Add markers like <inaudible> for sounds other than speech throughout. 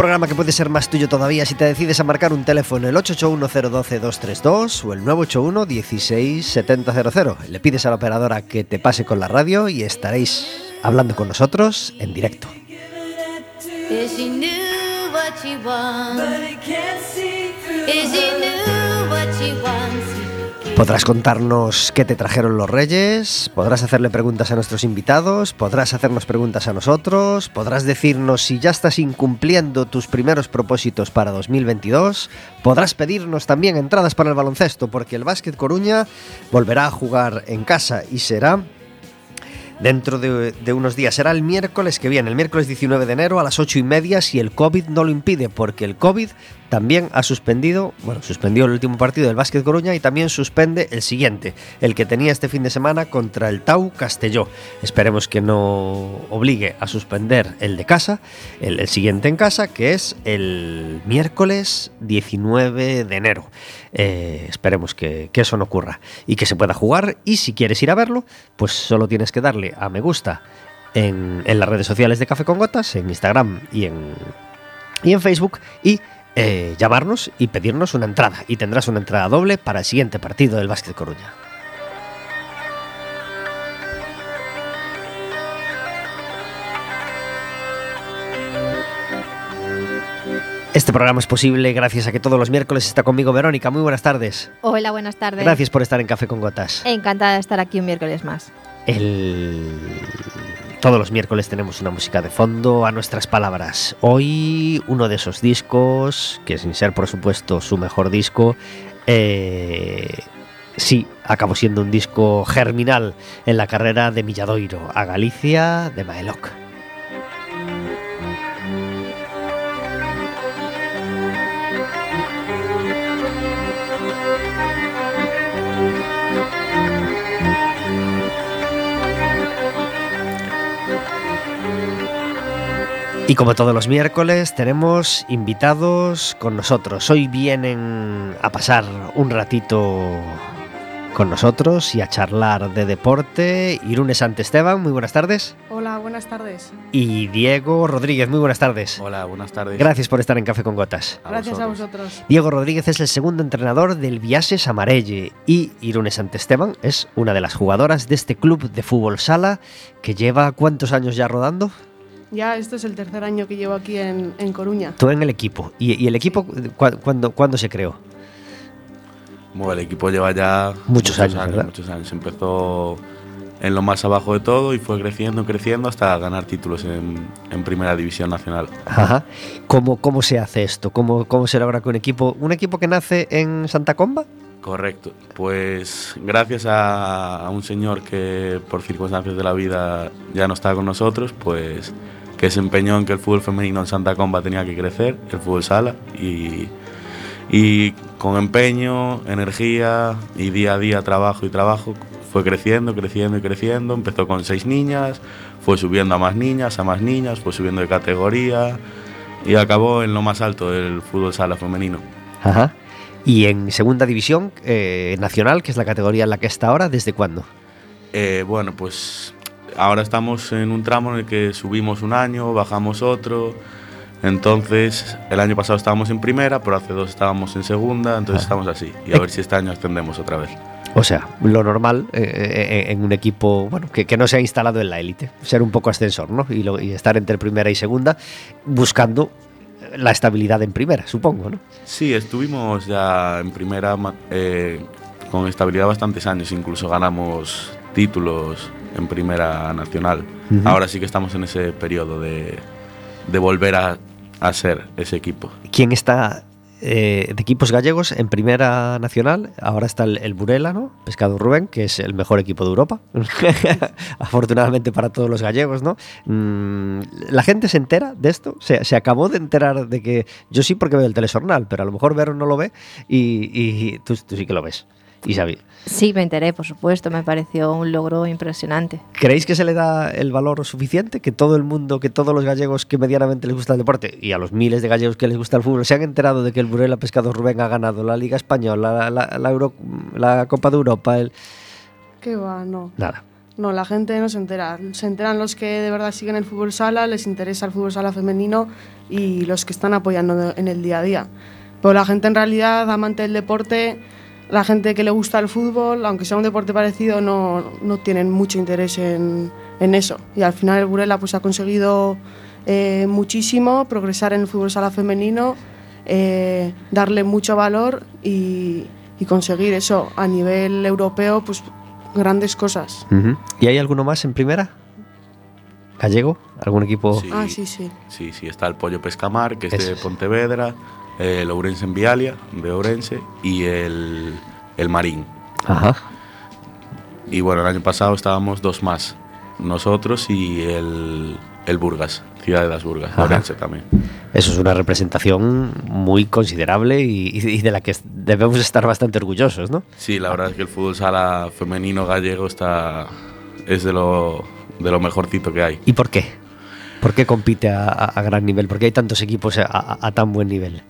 Programa que puede ser más tuyo todavía si te decides a marcar un teléfono el 881-012-232 o el 981-167000. Le pides a la operadora que te pase con la radio y estaréis hablando con nosotros en directo. If she knew what she wants, Podrás contarnos qué te trajeron los reyes, podrás hacerle preguntas a nuestros invitados, podrás hacernos preguntas a nosotros, podrás decirnos si ya estás incumpliendo tus primeros propósitos para 2022, podrás pedirnos también entradas para el baloncesto, porque el Básquet Coruña volverá a jugar en casa y será dentro de, de unos días. Será el miércoles que viene, el miércoles 19 de enero a las 8 y media, si el COVID no lo impide, porque el COVID también ha suspendido, bueno, suspendió el último partido del Básquet Coruña y también suspende el siguiente, el que tenía este fin de semana contra el Tau Castelló. Esperemos que no obligue a suspender el de casa, el, siguiente en casa, que es el miércoles 19 de enero. Eh, esperemos que, que eso no ocurra y que se pueda jugar. Y si quieres ir a verlo, pues solo tienes que darle a me gusta en, en las redes sociales de Café con Gotas, en Instagram y en, y en Facebook. Y eh, llamarnos y pedirnos una entrada. Y tendrás una entrada doble para el siguiente partido del Básquet Coruña. Este programa es posible gracias a que todos los miércoles está conmigo Verónica. Muy buenas tardes. Hola, buenas tardes. Gracias por estar en Café con Gotas. Encantada de estar aquí un miércoles más. El... Todos los miércoles tenemos una música de fondo a nuestras palabras. Hoy uno de esos discos, que sin ser por supuesto su mejor disco, eh, sí, acabó siendo un disco germinal en la carrera de Milladoiro a Galicia de Maeloc. Y como todos los miércoles, tenemos invitados con nosotros. Hoy vienen a pasar un ratito con nosotros y a charlar de deporte. Irune Santesteban, muy buenas tardes. Hola, buenas tardes. Y Diego Rodríguez, muy buenas tardes. Hola, buenas tardes. Gracias por estar en Café con Gotas. Gracias a vosotros. Diego Rodríguez es el segundo entrenador del Viases Amarelle y Irune Santesteban es una de las jugadoras de este club de fútbol sala que lleva cuántos años ya rodando. Ya este es el tercer año que llevo aquí en, en Coruña. Tú en el equipo. ¿Y, y el equipo cu- cuándo, cuándo se creó? Bueno, el equipo lleva ya Muchos años, ¿verdad? muchos años. Empezó en lo más abajo de todo y fue creciendo, creciendo hasta ganar títulos en, en Primera División Nacional. Ajá. ¿Cómo, ¿Cómo se hace esto? ¿Cómo, ¿Cómo se logra que un equipo, un equipo que nace en Santa Comba? Correcto. Pues gracias a, a un señor que por circunstancias de la vida ya no está con nosotros, pues que se empeñó en que el fútbol femenino en Santa Comba tenía que crecer, el fútbol sala, y, y con empeño, energía y día a día trabajo y trabajo fue creciendo, creciendo y creciendo. Empezó con seis niñas, fue subiendo a más niñas, a más niñas, fue subiendo de categoría y acabó en lo más alto del fútbol sala femenino. Ajá. Y en segunda división eh, nacional, que es la categoría en la que está ahora, ¿desde cuándo? Eh, bueno, pues ahora estamos en un tramo en el que subimos un año, bajamos otro. Entonces, el año pasado estábamos en primera, pero hace dos estábamos en segunda, entonces Ah. estamos así. Y a ver si este año ascendemos otra vez. O sea, lo normal eh, eh, en un equipo bueno, que, que no se ha instalado en la élite, ser un poco ascensor, ¿no? Y, lo- y estar entre primera y segunda, buscando la estabilidad en primera, supongo, ¿no? Sí, estuvimos ya en primera eh, con estabilidad bastantes años, incluso ganamos títulos en primera nacional. Ujú. Ahora sí que estamos en ese periodo de, de volver a, a ser ese equipo. ¿Quién está eh, de equipos gallegos en Primera Nacional. Ahora está el, el Burela, ¿no? Pescado Rubén, que es el mejor equipo de Europa. <laughs> Afortunadamente para todos los gallegos, ¿no? Mm, ¿La gente se entera de esto? Se, se acabó de enterar de que... Yo sí porque veo el telesornal, pero a lo mejor Vero no lo ve y, y tú, tú sí que lo ves. Y Xavi, Sí, me enteré, por supuesto, me pareció un logro impresionante. ¿creéis que se le da el valor suficiente? Que todo el mundo, que todos los gallegos que medianamente les gusta el deporte y a los miles de gallegos que les gusta el fútbol se han enterado de que el Burela Pescado Rubén ha ganado la Liga Española, la, la- la Euro- la Copa de Europa, el... ¿Qué va? No. Nada. No, la gente no se entera. Se enteran los que de verdad siguen el fútbol sala, les interesa el fútbol sala femenino y los que están apoyando en el día a día. Pero la gente en realidad, amante del deporte, la gente que le gusta el fútbol, aunque sea un deporte parecido, no, no tienen mucho interés en, en eso. Y al final el Burela pues, ha conseguido eh, muchísimo, progresar en el fútbol sala femenino, eh, darle mucho valor y, y conseguir eso a nivel europeo, pues grandes cosas. ¿Y hay alguno más en primera? ¿Gallego? ¿Algún equipo? Sí. Ah, sí, sí. Sí, sí, está el Pollo Pescamar, que es Eso de. Pontevedra, el Ourense en Vialia, de Ourense, y el, el Marín. Ajá. Y bueno, el año pasado estábamos dos más, nosotros y el, el Burgas, Ciudad de las Burgas, Ajá. Ourense también. Eso es una representación muy considerable y, y de la que debemos estar bastante orgullosos, ¿no? Sí, la verdad es que el fútbol sala femenino gallego está es de lo, de lo mejorcito que hay. ¿Y por qué? ¿Por qué compite a, a- a gran nivel? ¿Por qué hay tantos equipos a, a- a tan buen nivel?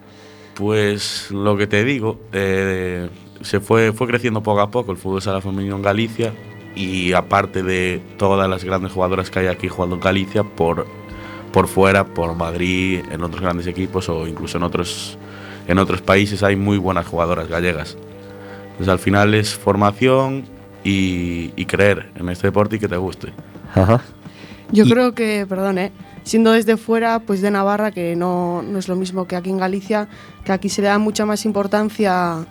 Pues lo que te digo, eh, se fue, fue creciendo poco a poco el fútbol sala femenino en Galicia y aparte de todas las grandes jugadoras que hay aquí jugando en Galicia, por, por fuera, por Madrid, en otros grandes equipos o incluso en otros, en otros países hay muy buenas jugadoras gallegas. Entonces al final es formación y, y creer en este deporte y que te guste. Ajá. Yo Y- creo que, perdón, ¿eh? Siendo desde fuera, pues de Navarra, que no, no es lo mismo que aquí en Galicia, que aquí se le da mucha más importancia,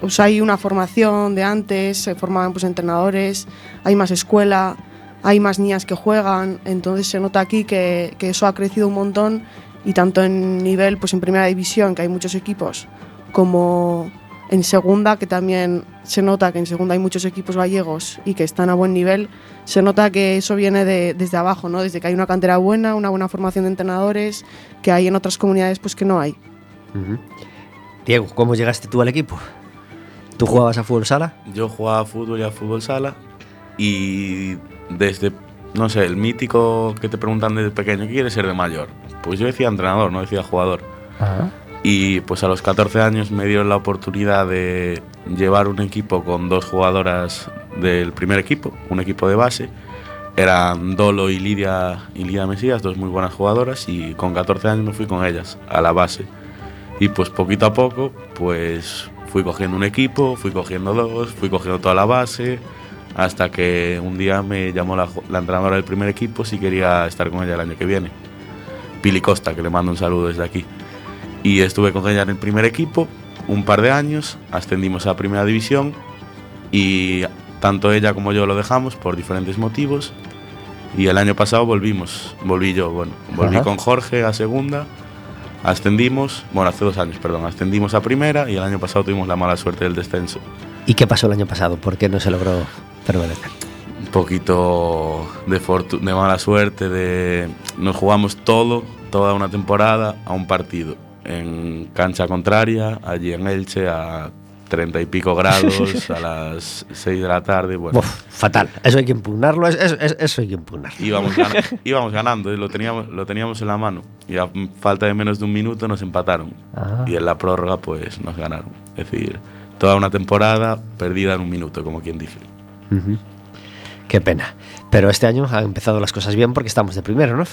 o sea, hay una formación de antes, se formaban pues entrenadores, hay más escuela, hay más niñas que juegan, entonces se nota aquí que, que eso ha crecido un montón y tanto en nivel, pues en primera división, que hay muchos equipos, como en segunda, que también se nota que en segunda hay muchos equipos gallegos y que están a buen nivel, se nota que eso viene de- desde abajo, ¿no? Desde que hay una cantera buena, una buena formación de entrenadores, que hay en otras comunidades pues que no hay. Ujú. Diego, ¿cómo llegaste tú al equipo? ¿Tú jugabas a fútbol sala? Yo jugaba a fútbol y a fútbol sala y desde, no sé, el mítico que te preguntan desde pequeño, ¿qué quieres ser de mayor? Pues yo decía entrenador, no decía jugador. Y pues a los 14 años me dieron la oportunidad de llevar un equipo con dos jugadoras del primer equipo, un equipo de base. Eran Dolo y Lidia, y Lidia Mesías, dos muy buenas jugadoras, y con 14 años me fui con ellas a la base. Y pues poquito a poco, pues fui cogiendo un equipo, fui cogiendo dos, fui cogiendo toda la base, hasta que un día me llamó la, la entrenadora del primer equipo si quería estar con ella el año que viene. Pili Costa, que le mando un saludo desde aquí. Y estuve con ella en el primer equipo un par de años, ascendimos a primera división y tanto ella como yo lo dejamos por diferentes motivos. Y el año pasado volvimos, volví yo, bueno, volví Ajá. con Jorge a segunda, ascendimos, bueno, hace dos años, perdón, ascendimos a primera y el año pasado tuvimos la mala suerte del descenso. ¿Y qué pasó el año pasado? ¿Por qué no se logró permanecer? un poquito de, de mala suerte, de nos jugamos todo, toda una temporada a un partido en cancha contraria, allí en Elche a treinta y pico grados, <laughs> a las 6 de la tarde, bueno. Uf, fatal. Eso hay que impugnarlo. es- es- es- eso hay que impugnarlo. Íbamos, gana- <laughs> íbamos ganando, y lo teníamos, lo teníamos en la mano. Y a falta de menos de un minuto nos empataron. Ah. Y en la prórroga, pues nos ganaron. Es decir, toda una temporada perdida en un minuto, como quien dice. Qué pena. Pero este año han empezado las cosas bien porque estamos de primero, ¿no?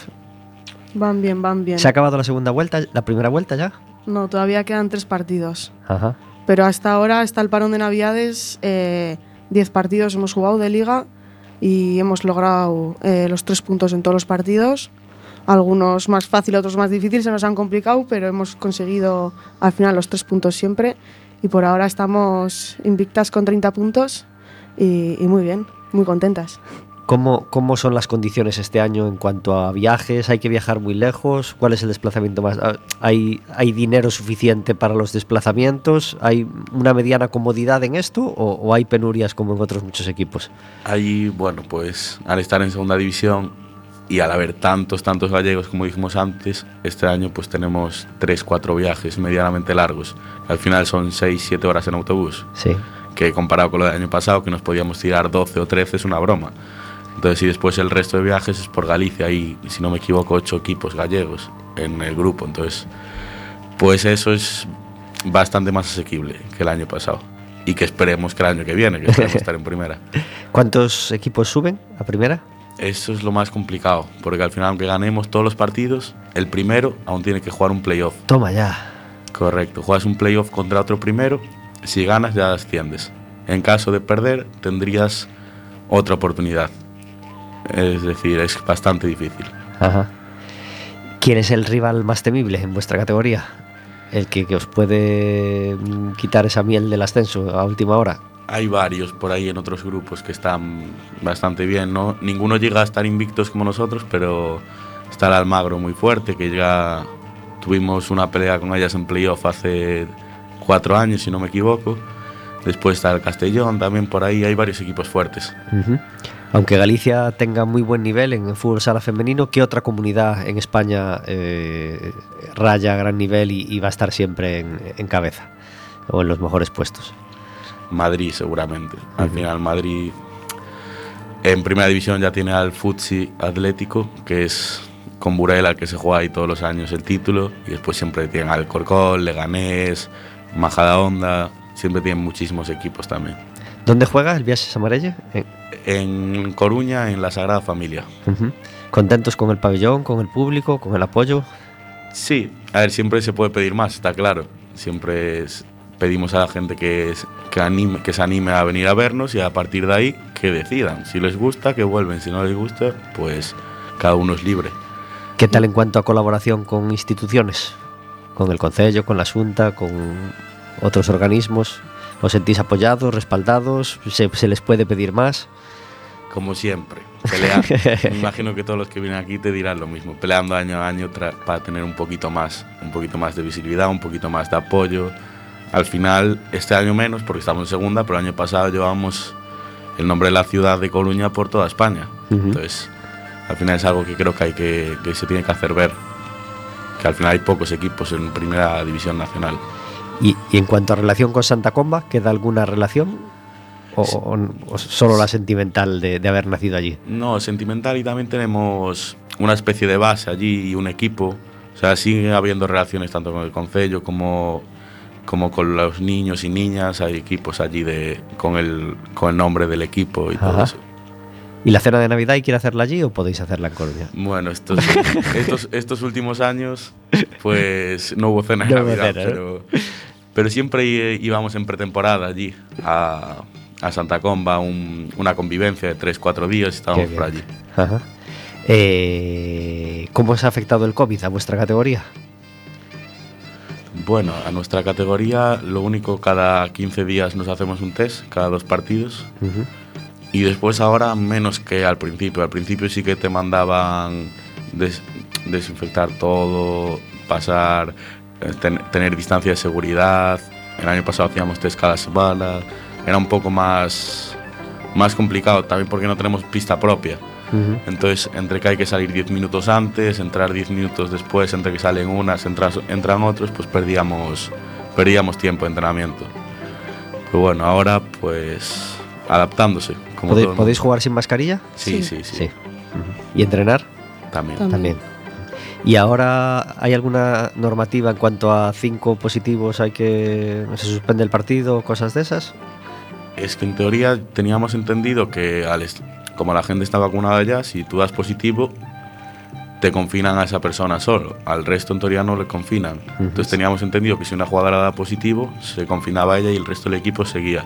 Van bien, van bien. ¿Se ha acabado la segunda vuelta, la primera vuelta ya? No, todavía quedan tres partidos. Ajá. Pero hasta ahora está el parón de Navidades, eh, 10 partidos hemos jugado de liga y hemos logrado eh, los tres puntos en todos los partidos. Algunos más fácil, otros más difícil, se nos han complicado, pero hemos conseguido al final los tres puntos siempre. Y por ahora estamos invictas con 30 puntos y, y muy bien, muy contentas. ¿Cómo, ¿Cómo son las condiciones este año en cuanto a viajes? ¿Hay que viajar muy lejos? ¿Cuál es el desplazamiento más? ah, ¿Hay, hay dinero suficiente para los desplazamientos? ¿Hay una mediana comodidad en esto o, o hay penurias como en otros muchos equipos? Ahí, bueno, pues al estar en segunda división y al haber tantos, tantos gallegos, como dijimos antes, este año pues tenemos 3, 4 viajes medianamente largos. Al final son 6, 7 horas en autobús, Sí. que comparado con lo del año pasado, que nos podíamos tirar 12 o 13, es una broma. Entonces, y después el resto de viajes es por Galicia, y si no me equivoco, 8 equipos gallegos en el grupo. Entonces, pues eso es bastante más asequible que el año pasado. Y que esperemos que el año que viene, que esperemos <laughs> estar en primera. ¿Cuántos equipos suben a primera? Eso es lo más complicado, porque al final, aunque ganemos todos los partidos, el primero aún tiene que jugar un playoff. Toma ya. Correcto, juegas un playoff contra otro primero, si ganas ya asciendes. En caso de perder, tendrías otra oportunidad. Es decir, es bastante difícil. Ajá. ¿Quién es el rival más temible en vuestra categoría? El que, que os puede mm, quitar esa miel del ascenso a última hora. Hay varios por ahí en otros grupos que están bastante bien, ¿no? Ninguno llega a estar invictos como nosotros, pero está el Almagro muy fuerte, que ya tuvimos una pelea con ellas en playoff hace cuatro años, si no me equivoco. Después está el Castellón, también por ahí hay varios equipos fuertes. Ujú. Aunque Galicia tenga muy buen nivel en el fútbol sala femenino, ¿qué otra comunidad en España eh, raya a gran nivel y, y va a estar siempre en, en cabeza o en los mejores puestos? Madrid seguramente. Al final Madrid en primera división ya tiene al Futsi Atlético, que es con Burela el que se juega ahí todos los años el título, y después siempre tienen al Corcol, Leganés, Majadahonda, siempre tienen muchísimos equipos también. ¿Dónde juega el Viajes Amarelle? Eh, En Coruña, en la Sagrada Familia. ¿Contentos con el pabellón, con el público, con el apoyo? Sí, a ver, siempre se puede pedir más, está claro. Siempre es- pedimos a la gente que, que, anime, que se anime a venir a vernos y a partir de ahí que decidan. Si les gusta, que vuelven. Si no les gusta, pues cada uno es libre. ¿Qué tal en cuanto a colaboración con instituciones? Con el Concello, con la Junta, con otros organismos. ¿Os sentís apoyados, respaldados? ¿Se, se les puede pedir más? Como siempre, peleando. <laughs> Me imagino que todos los que vienen aquí te dirán lo mismo, peleando año a año para tener un poquito más, un poquito más de visibilidad, un poquito más de apoyo. Al final, este año menos, porque estamos en segunda, pero el año pasado llevamos el nombre de la ciudad de Coruña por toda España. Ujú. Entonces, al final es algo que creo que hay que, que se tiene que hacer ver. Que al final hay pocos equipos en primera división nacional. ¿Y, y en cuanto a relación con Santa Comba, queda alguna relación? ¿O, o- o solo la sentimental de, de haber nacido allí? No, sentimental y también tenemos una especie de base allí y un equipo. O sea, sigue habiendo relaciones tanto con el concello como, como con los niños y niñas. Hay equipos allí de, con, el, con el nombre del equipo y todo Ajá. eso. ¿Y la cena de Navidad ir a hacerla allí o podéis hacerla en Coruña? Bueno, estos, <laughs> estos, estos últimos años, pues no hubo cena de No Navidad, cena, pero, pero siempre íbamos en pretemporada allí a, a Santa Comba, un- una convivencia de 3-4 días y estábamos por allí. Ajá. Eh, ¿Cómo os ha afectado el COVID a vuestra categoría? Bueno, a nuestra categoría lo único, cada 15 días nos hacemos un test, cada dos partidos. Y después ahora menos que al principio. Al principio sí que te mandaban des- desinfectar todo, pasar, ten- tener distancia de seguridad. El año pasado hacíamos test cada semana. Era un poco más, más complicado también porque no tenemos pista propia. Ujú. Entonces, entre que hay que salir 10 minutos antes, entrar 10 minutos después, entre que salen unas, entras- entran otros, pues perdíamos, perdíamos tiempo de entrenamiento. Pero bueno, ahora pues adaptándose. Como ¿Podéis, podéis jugar sin mascarilla? Sí, sí, sí, Sí. Ujú. ¿Y entrenar? También. También. También. ¿Y ahora hay alguna normativa en cuanto a cinco positivos? ¿Hay que se suspende el partido? ¿Cosas de esas? Es que en teoría teníamos entendido que al como la gente está vacunada ya, si tú das positivo, te confinan a esa persona solo. Al resto en teoría no le confinan. Entonces teníamos entendido que si una jugadora da positivo, se confinaba a ella y el resto del equipo seguía.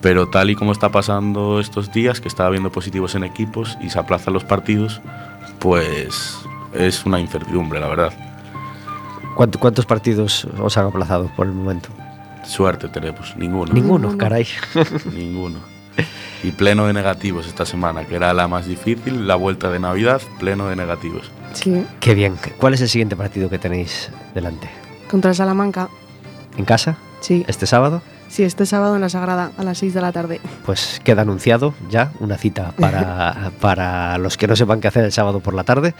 Pero tal y como está pasando estos días, que está habiendo positivos en equipos y se aplazan los partidos, pues es una incertidumbre, la verdad. ¿Cuánto- ¿Cuántos partidos os han aplazado por el momento? Suerte tenemos, ninguno. Ninguno, caray. <laughs> Ninguno. Y pleno de negativos esta semana, que era la más difícil, la vuelta de Navidad, pleno de negativos. Sí, Qué bien. ¿Cuál es el siguiente partido que tenéis delante? contra Salamanca. ¿En casa? Sí, ¿Este sábado? sí, este sábado en la Sagrada, a las 6 de la tarde. Pues queda anunciado ya una cita para, <laughs> para los que no sepan qué hacer el sábado por la tarde.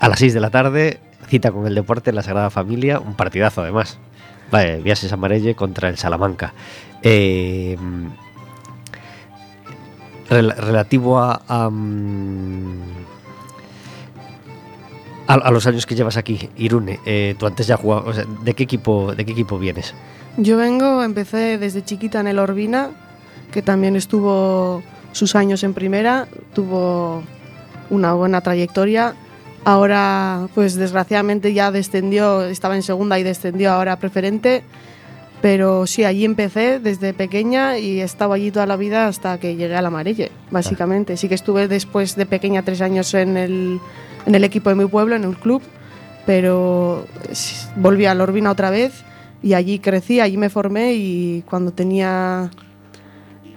A las 6 de la tarde, cita con el deporte en la Sagrada Familia, un partidazo además. Vale, Viases Amarelle contra el Salamanca. Eh, rel- relativo mm, a- a los años que llevas aquí, Irune, eh, tú antes ya jugabas, o sea, ¿de qué equipo, de qué equipo vienes? Yo vengo, empecé desde chiquita en el Orbina, que también estuvo sus años en primera, tuvo una buena trayectoria. Ahora, pues desgraciadamente ya descendió, estaba en segunda y descendió ahora a preferente. Pero sí, allí empecé desde pequeña y he estado allí toda la vida hasta que llegué al Amarelle, básicamente. Sí que estuve después de pequeña tres años en el, en el equipo de mi pueblo, en el club, pero volví al Orbina otra vez y allí crecí, allí me formé y cuando tenía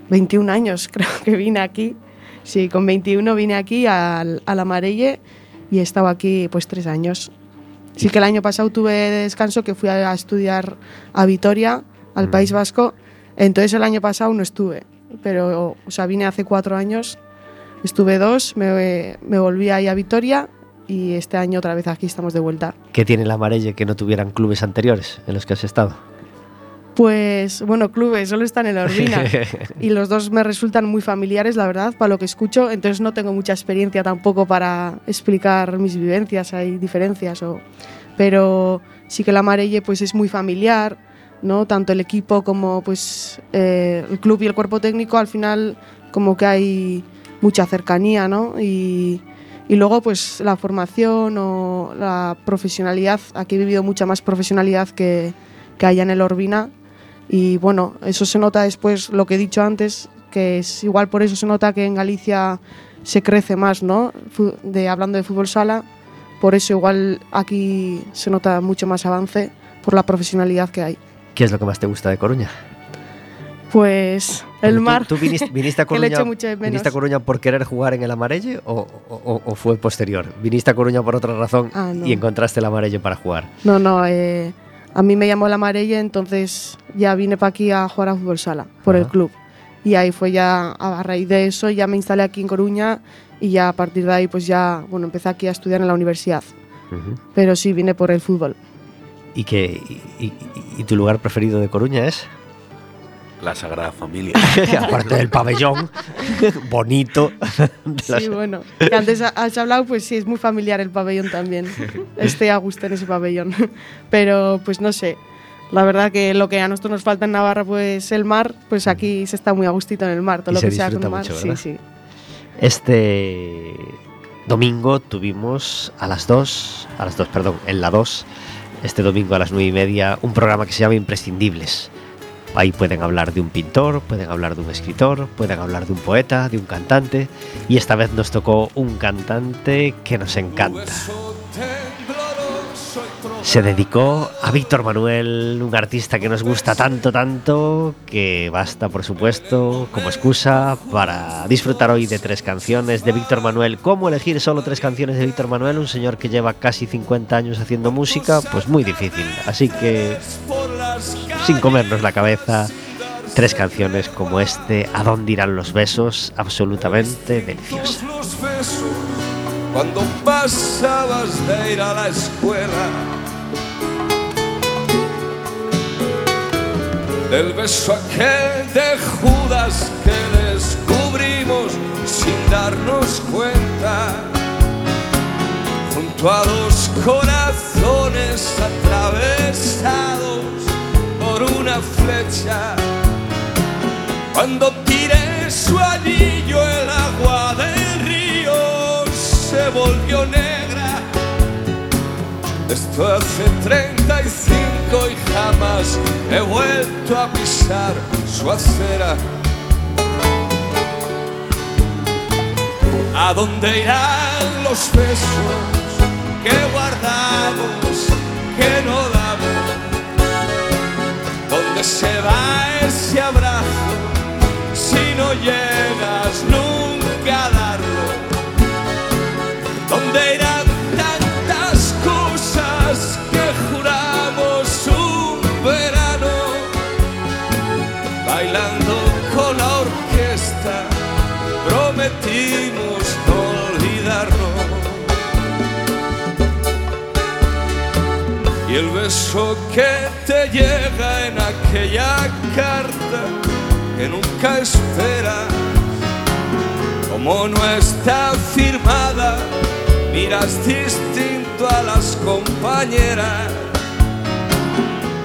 21 años <laughs> creo que vine aquí. Sí, con 21 vine aquí al, al Amarelle y he estado aquí pues tres años. Sí que el año pasado tuve descanso que fui a estudiar a Vitoria, al Mm. País Vasco. Entonces el año pasado no estuve, pero o sea, vine hace cuatro años, estuve dos, me, me volví ahí a Vitoria y este año otra vez aquí estamos de vuelta. ¿Qué tiene el Amarelle que no tuvieran clubes anteriores en los que has estado? Pues bueno, clubes, solo están en la Urbina. <laughs> y los dos me resultan muy familiares, la verdad, para lo que escucho. Entonces no tengo mucha experiencia tampoco para explicar mis vivencias, hay diferencias. O... Pero sí que la Amarelle pues, es muy familiar, ¿no? Tanto el equipo como pues, eh, el club y el cuerpo técnico, al final como que hay mucha cercanía, ¿no? Y, y luego pues la formación o la profesionalidad, aquí he vivido mucha más profesionalidad que, que allá en el Orbina. Y bueno, eso se nota después, lo que he dicho antes, que es igual por eso se nota que en Galicia se crece más, ¿no? De, hablando de fútbol sala, por eso igual aquí se nota mucho más avance por la profesionalidad que hay. ¿Qué es lo que más te gusta de Coruña? Pues el tú- mar. ¿Tú, viniste, <laughs> viniste a Coruña, viniste a Coruña por querer jugar en el Amarelle o, o- o fue posterior? ¿Viniste a Coruña por otra razón Ah, no. y encontraste el Amarelle para jugar? No, no, eh, a mí me llamó la Marella, entonces ya vine para aquí a jugar a fútbol sala, por el club. Y ahí fue ya, a raíz de eso, ya me instalé aquí en Coruña y ya a partir de ahí pues ya, bueno, empecé aquí a estudiar en la universidad. Pero sí, vine por el fútbol. ¿Y, que, y, y- y tu lugar preferido de Coruña es? La Sagrada Familia. <laughs> Aparte del pabellón, bonito. Sí, bueno, que antes ha- has hablado, pues sí, es muy familiar el pabellón también. Estoy a gusto en ese pabellón. Pero pues no sé, la verdad que lo que a nosotros nos falta en Navarra, pues el mar, pues aquí se está muy a gustito en el mar, todo Y lo se que sea con mar. mucho, sí, sí. Este domingo tuvimos a las 2, a las 2, perdón, en la 2, este domingo a las 9 y media, un programa que se llama Imprescindibles. Ahí pueden hablar de un pintor, pueden hablar de un escritor, pueden hablar de un poeta, de un cantante. Y esta vez nos tocó un cantante que nos encanta. Se dedicó a Víctor Manuel, un artista que nos gusta tanto, tanto, que basta, por supuesto, como excusa para disfrutar hoy de tres canciones de Víctor Manuel. ¿Cómo elegir solo tres canciones de Víctor Manuel? Un señor que lleva casi 50 años haciendo música, pues muy difícil. Así que, sin comernos la cabeza, tres canciones como este, ¿A dónde irán los besos? Absolutamente deliciosa. cuando pasabas de ir a la escuela. Del beso aquel de Judas que descubrimos sin darnos cuenta. Junto a dos corazones atravesados por una flecha. Cuando tiré su anillo el agua del río se volvió negra. Hace 35 y jamás he vuelto a pisar su acera. ¿A dónde irán los besos que guardamos, que no damos? ¿Dónde se va ese abrazo si no llegas nunca a darlo? ¿Dónde irán el beso que te llega en aquella carta que nunca espera, como no está firmada, miras distinto a las compañeras.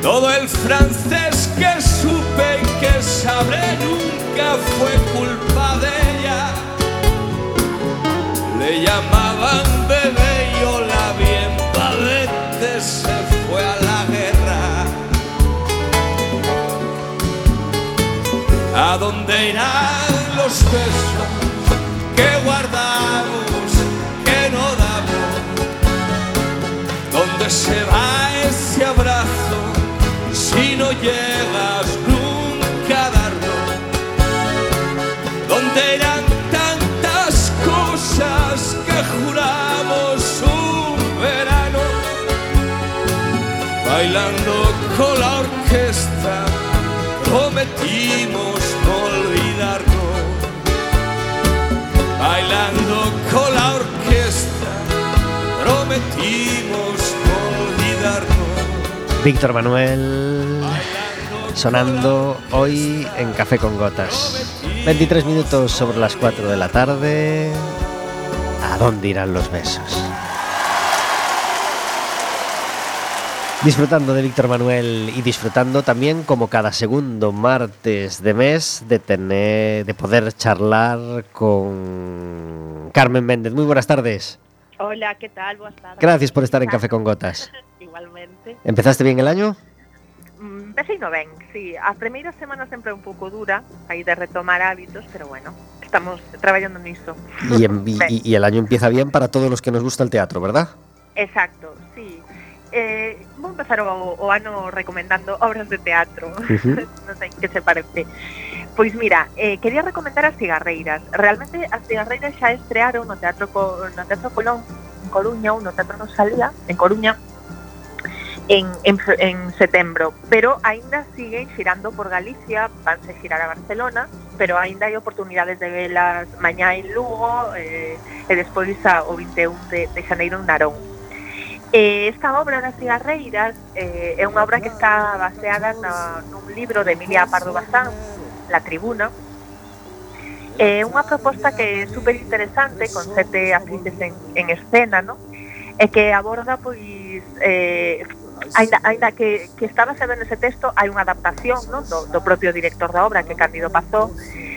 Todo el francés que supe y que sabré nunca fue culpa de ella. Le llamaban bebé y bien se fue a la guerra. ¿A dónde irán los besos que guardamos, que no damos? ¿Dónde se va ese abrazo si no llegas nunca a darlo? ¿Dónde irán Bailando con la orquesta, prometimos no olvidarnos. Bailando con la orquesta, prometimos no olvidarnos. Víctor Manuel sonando hoy en Café con Gotas. 23 minutos sobre las 4 de la tarde. ¿A dónde irán los besos? Disfrutando de Víctor Manuel y disfrutando también como cada segundo martes de mes de tener de poder charlar con Carmen Méndez. Muy buenas tardes. Hola, ¿qué tal? Buenas tardes. Gracias por estar en Café con Gotas. <laughs> Igualmente. ¿Empezaste bien el año? Mm, Empecé no ben, sí. A primeira semana sempre un pouco dura, aí de retomar hábitos, pero bueno, estamos traballando niso. Y, en- <laughs> y- y el año empieza bien para todos los que nos gusta el teatro, ¿verdad? Exacto, sí. eh, vou empezar o, o ano recomendando obras de teatro. Uh <laughs> -huh. non sei que se parece. Pois mira, eh, quería recomendar as cigarreiras. Realmente as cigarreiras xa estrearon no Teatro, Co, no teatro Colón en Coruña ou no Teatro Rosalía en Coruña en, en, en setembro, pero aínda siguen xirando por Galicia, vanse xirar a Barcelona, pero aínda hai oportunidades de velas mañá en Lugo eh, e despois a, o 21 de, de xaneiro en Narón. Eh, esta obra das Cigarreiras eh, é unha obra que está baseada na, nun libro de Emilia Pardo Bazán, La Tribuna, É eh, unha proposta que é super interesante con sete actrices en, en escena, no? E que aborda pois eh, ainda, ainda que, que está basado nese texto hai unha adaptación no? do, do propio director da obra que Candido Pazó,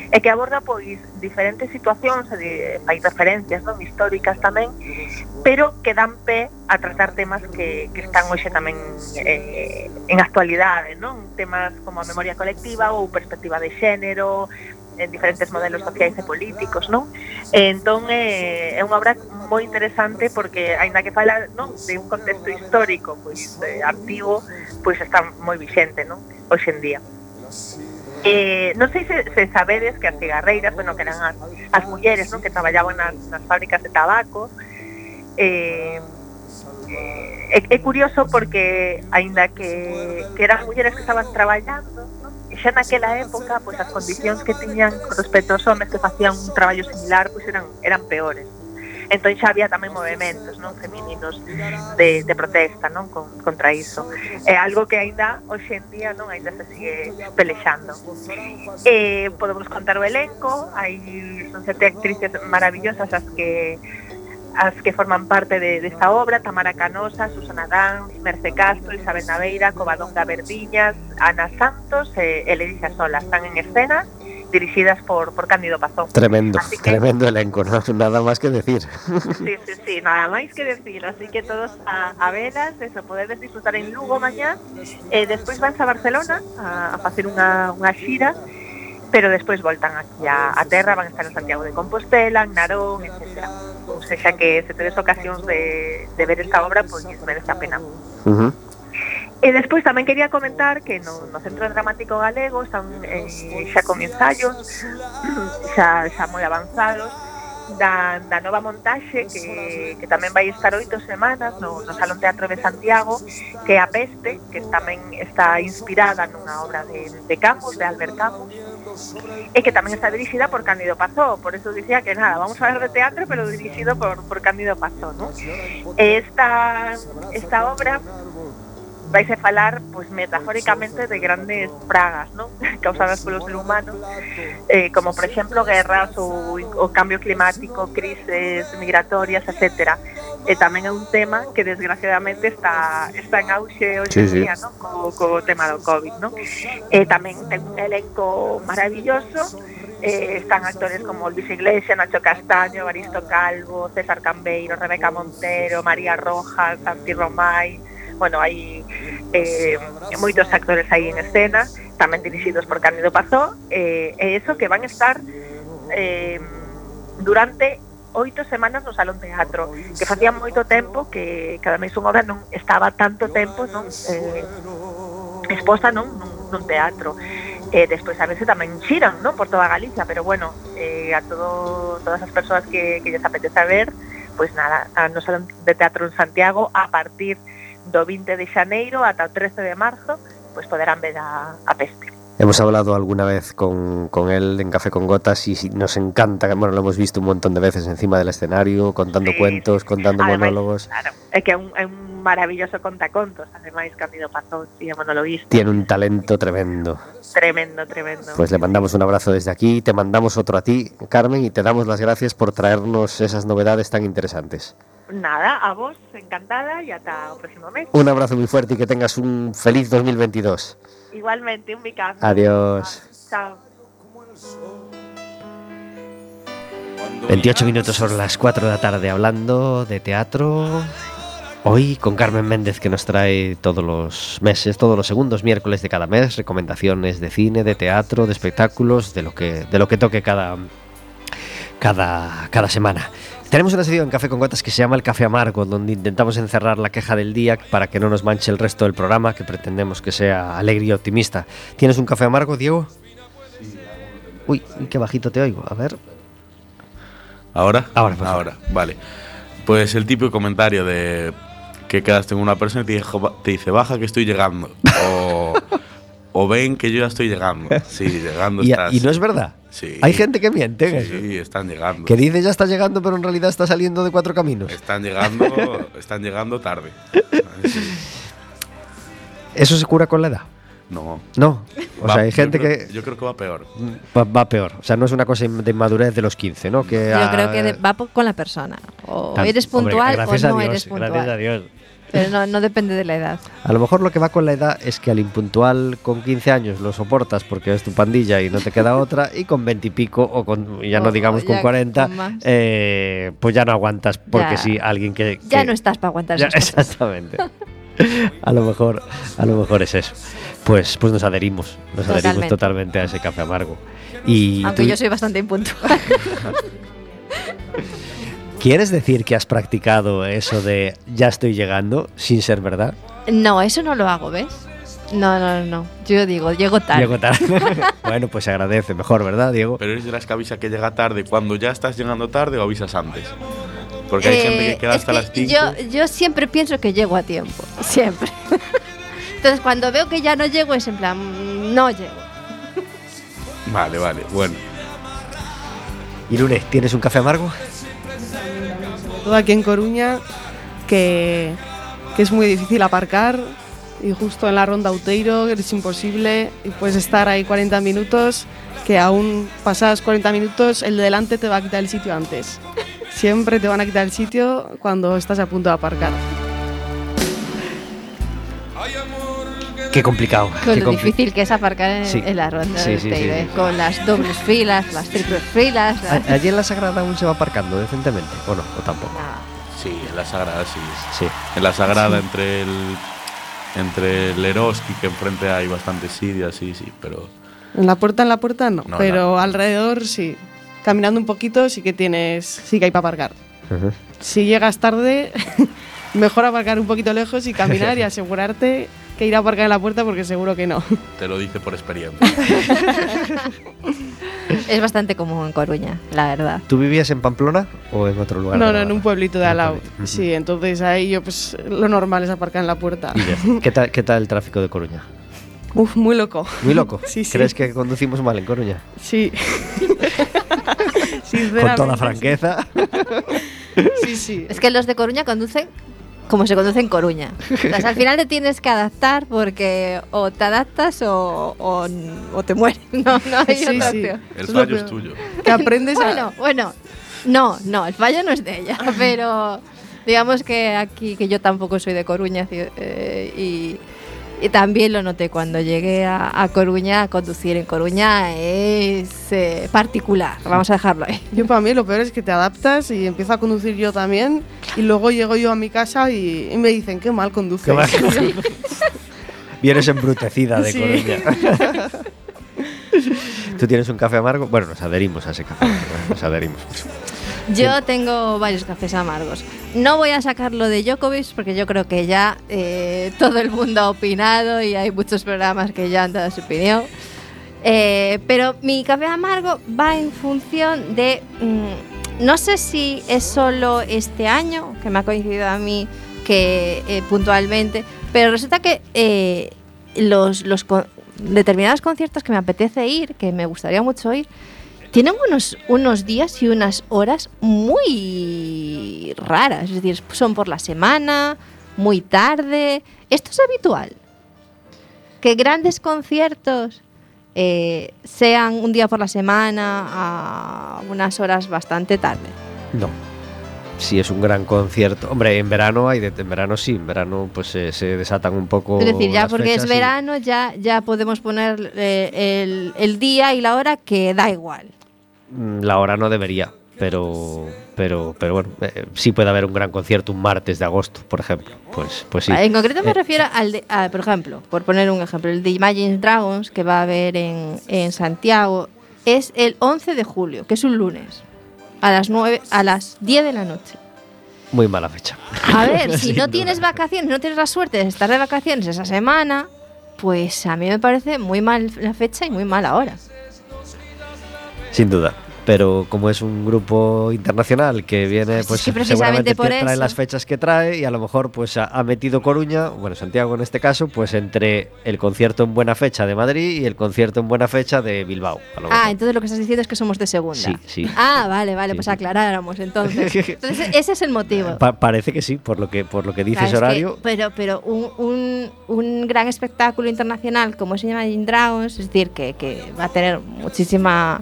e que aborda pois diferentes situacións, de, hai referencias non históricas tamén, pero que dan pé a tratar temas que, que están hoxe tamén eh, en actualidade, non? Temas como a memoria colectiva ou perspectiva de xénero, en diferentes modelos sociais e políticos, non? E, entón é, é unha obra moi interesante porque aínda que fala, non, de un contexto histórico, pois eh, antigo, pois está moi vixente, non? Hoxe en día. Eh, non sei se, se sabedes que as cigarreiras, bueno, que eran as, as mulleres non? que traballaban nas, nas fábricas de tabaco, eh, eh, é, é curioso porque, aínda que, que eran mulleres que estaban traballando, non? xa naquela época, pois as condicións que tiñan con respecto aos homens que facían un traballo similar, pois eran, eran peores entón xa había tamén movimentos non femininos de, de protesta non Con, contra iso é algo que aínda hoxe en día non aínda se sigue pelexando eh, podemos contar o elenco hai son sete actrices maravillosas as que as que forman parte de, desta de obra, Tamara Canosa, Susana Dans, Merce Castro, Isabel Naveira, Covadonga Verdiñas, Ana Santos e eh, Eledisa Sola. Están en escena dirixidas por, por Cándido Pazón. Tremendo, que- tremendo elenco, ¿no? nada más que decir. Sí, sí, sí, nada máis que decir. Así que todos a, a velas, eso, podedes disfrutar en Lugo mañá. E despois vanse a Barcelona a, a facer unha, unha xira pero despois voltan aquí a, a terra, van a estar en Santiago de Compostela, en Narón, etc. Ou seja que se tedes ocasións de, de ver esta obra, pois merece a pena. E despois tamén quería comentar que no, no Centro Dramático Galego están eh, xa con ensayos xa, xa moi avanzados da, da nova montaxe que, que tamén vai estar oito semanas no, no Salón Teatro de Santiago que é a Peste, que tamén está inspirada nunha obra de, de Camus, de Albert Camus e que tamén está dirixida por Cándido Pazó, por eso dicía que nada, vamos a ver de teatro, pero dirixido por, por Cándido Pazó, ¿no? Esta, esta obra vais a falar pois metafóricamente de grandes pragas non? <laughs> causadas polo ser humano eh, como por exemplo guerras ou o cambio climático crises migratorias, etcétera eh, e tamén é un tema que desgraciadamente está, está en auxe hoxe sí, sí. día, non? Co, co tema do COVID, non? E eh, tamén ten un elenco maravilloso eh, están actores como Luis Iglesias, Nacho Castaño, Baristo Calvo, César Cambeiro, Rebeca Montero, María Rojas, Santi Romay, bueno, hai eh, moitos actores aí en escena, tamén dirixidos por Cándido Pazó, eh, e eso que van estar eh, durante oito semanas no Salón Teatro, que facía moito tempo que cada mes unha obra non estaba tanto tempo non eh, exposta non, nun, nun teatro. Eh, despois a veces tamén xiran non por toda Galicia, pero bueno, eh, a todo, todas as persoas que, que lles apetece ver, pois nada, a no Salón de Teatro en Santiago a partir do 20 de xaneiro ata o 13 de marzo, pois poderán ver a, a peste. Hemos hablado alguna vez con, con él en Café con Gotas y nos encanta, bueno, lo hemos visto un montón de veces encima del escenario, contando sí, cuentos, sí. contando ademais, monólogos. Claro, é que é un, é un maravilloso contacontos, ademais Camilo Pazón e monologuista. Tiene un talento tremendo. Tremendo, tremendo. Pues le mandamos un abrazo desde aquí, te mandamos otro a ti, Carmen, y te damos las gracias por traernos esas novedades tan interesantes. Nada, a vos, encantada, e ata o próximo mes. Un abrazo muy fuerte y que tengas un feliz 2022. Igualmente, un bicazo. Adiós. Chao. 28 minutos son las 4 de la tarde hablando de teatro. Hoy con Carmen Méndez que nos trae todos los meses, todos los segundos miércoles de cada mes, recomendaciones de cine, de teatro, de espectáculos, de lo que, de lo que toque cada, cada, cada semana. Tenemos una sección en Café con Gotas que se llama El Café Amargo, donde intentamos encerrar la queja del día para que no nos manche el resto del programa, que pretendemos que sea alegre y optimista. ¿Tienes un café amargo, Diego? Uy, uy, qué bajito te oigo. A ver. ¿Ahora? Ahora, por favor. Ahora, vale. Pues el típico comentario de que quedaste con una persona y te, dijo, te dice, baja que estoy llegando. O, <laughs> o ven que yo ya estoy llegando. Sí, llegando Y, estás. y no es verdad. Sí. Hay gente que miente en eso. Sí, están llegando. Que dice ya está llegando, pero en realidad está saliendo de cuatro caminos. Están llegando, <laughs> están llegando tarde. Sí. ¿Eso se cura con la edad? No. No. O Va- sea, hay yo gente creo- que Yo creo que va peor. va, va peor. O sea, no es una cosa de inmadurez de los 15, ¿no? Que Yo ah, creo que va con la persona. O tan- eres puntual o no Dios, eres puntual. Gracias a Dios. Pero no, no depende de la edad. A lo mejor lo que va con la edad es que al impuntual con 15 años lo soportas porque es tu pandilla y no te queda otra, y con 20 y pico, o con, ya no O digamos con ya 40, con eh, pues ya no aguantas porque sí, alguien que. Ya no estás para aguantar Ya, esas cosas. exactamente. A lo mejor, a lo mejor es eso. Pues, pues nos adherimos, nos adherimos Totalmente. totalmente a ese café amargo. Y Aunque tú- yo soy bastante impuntual. <laughs> ¿Quieres decir que has practicado eso de ya estoy llegando sin ser verdad? no, eso no lo hago, ¿ves? No, no, no. Yo digo, llego tarde. Llego tarde. <laughs> bueno, pues se agradece, mejor, ¿verdad, Diego? Pero eres de las que avisa que llega tarde cuando ya estás llegando tarde o avisas antes. Porque hay gente que Eh, queda hasta que las 5. Yo, yo siempre pienso que llego a tiempo. Siempre. <laughs> Entonces, cuando veo que ya no llego, es en plan, mm, no llego. Vale, vale, bueno. Y Lune, ¿tienes un café amargo? Todo aquí en Coruña, que, que es muy difícil aparcar y justo en la ronda Outeiro es imposible y puedes estar ahí 40 minutos, que aún pasadas 40 minutos el de delante te va a quitar el sitio antes. Siempre te van a quitar el sitio cuando estás a punto de aparcar. Qué complicado. Con qué lo compli- difícil que es aparcar en, Sí. en la ronda Sí, de sí, sí. Con las dobles filas, las triples filas. las- Allí en la Sagrada aún se va aparcando decentemente, ¿o no? ¿O tampoco? No. Sí, en la Sagrada sí. Sí. En la Sagrada entre el entre el Eroski, que enfrente hay bastantes sitios, sí, sí, pero En la puerta, en la puerta no, No, pero alrededor sí. Caminando un poquito sí que tienes, sí que hay para aparcar. Ujú. Si llegas tarde, <laughs> mejor aparcar un poquito lejos y caminar y <laughs> asegurarte que ir a aparcar en la puerta porque seguro que no. <laughs> Te lo dice por experiencia. <laughs> Es bastante común en Coruña, la verdad. ¿Tú vivías en Pamplona o en otro lugar? No, no, en un pueblito de al lado. Sí, entonces ahí yo pues lo normal es aparcar en la puerta. <laughs> ¿Qué tal, ¿Qué tal el tráfico de Coruña? Uf, muy loco. Muy loco. Sí, sí. ¿Crees que conducimos mal en Coruña? Sí. Con toda franqueza. Sí, sí. Es que los de Coruña conducen como se conduce en Coruña. O sea, al final te tienes que adaptar porque o te adaptas o, o, o te mueres. <laughs> No, no hay Sí, otra sí. opción. El es fallo es tuyo. Que aprendes a... Bueno, bueno, no, no, el fallo no es de ella, <laughs> pero digamos que aquí, que yo tampoco soy de Coruña eh, y, y también lo noté cuando llegué a, a Coruña, conducir en Coruña es eh, particular, vamos a dejarlo ahí. Yo para mí lo peor es que te adaptas y empiezo a conducir yo también y luego llego yo a mi casa y, y me dicen qué mal conduces. Qué mal <laughs> Vienes embrutecida de Sí. Coruña. <laughs> ¿Tú tienes un café amargo? Bueno, nos adherimos a ese café amargo. ¿eh? Nos adherimos. Yo tengo varios cafés amargos. No voy a sacarlo de Djokovic porque yo creo que ya eh, todo el mundo ha opinado y hay muchos programas que ya han dado su opinión. Eh, pero mi café amargo va en función de... mm, no sé si es solo este año, que me ha coincidido a mí que eh, puntualmente, pero resulta que los, los con- determinados conciertos que me apetece ir, que me gustaría mucho ir, tienen unos, unos días y unas horas muy raras. Es decir, son por la semana, muy tarde. Esto es habitual. Que grandes conciertos eh, sean un día por la semana a unas horas bastante tarde. No. Si es un gran concierto. Hombre, en verano hay de, en verano sí, en verano pues eh, se desatan un poco. Es decir, ya porque es y- verano, ya, ya podemos poner eh, el, el día y la hora que da igual. Mm, La hora no debería, pero pero pero bueno, eh, sí puede haber un gran concierto un martes de agosto, por ejemplo. Pues pues sí. En concreto me Eh, refiero al, de, a, por ejemplo, por poner un ejemplo, el de Imagine Dragons que va a haber en, en Santiago es el 11 de julio, que es un lunes, a las 9, a las 10 de la noche. Muy mala fecha. A ver, <laughs> si no tienes vacaciones, no tienes la suerte de estar de vacaciones esa semana, pues a mí me parece muy mal la fecha y muy mala hora. Sin duda. Pero como es un grupo internacional que viene, Pues precisamente seguramente por trae eso. las fechas que trae y a lo mejor pues ha, metido Coruña, bueno Santiago en este caso, pues entre el concierto en buena fecha de Madrid y el concierto en buena fecha de Bilbao. Ah, entonces lo que estás diciendo es que somos de segunda. Sí, sí. Ah, vale, vale, Sí, pues sí. aclaráramos entonces. <laughs> Entonces ese es el motivo. Pa- parece que sí, por lo que por lo que dices Claro, es que- horario. pero pero un, un, un gran espectáculo internacional como es Imagine Dragons, es decir, que, que va a tener muchísima,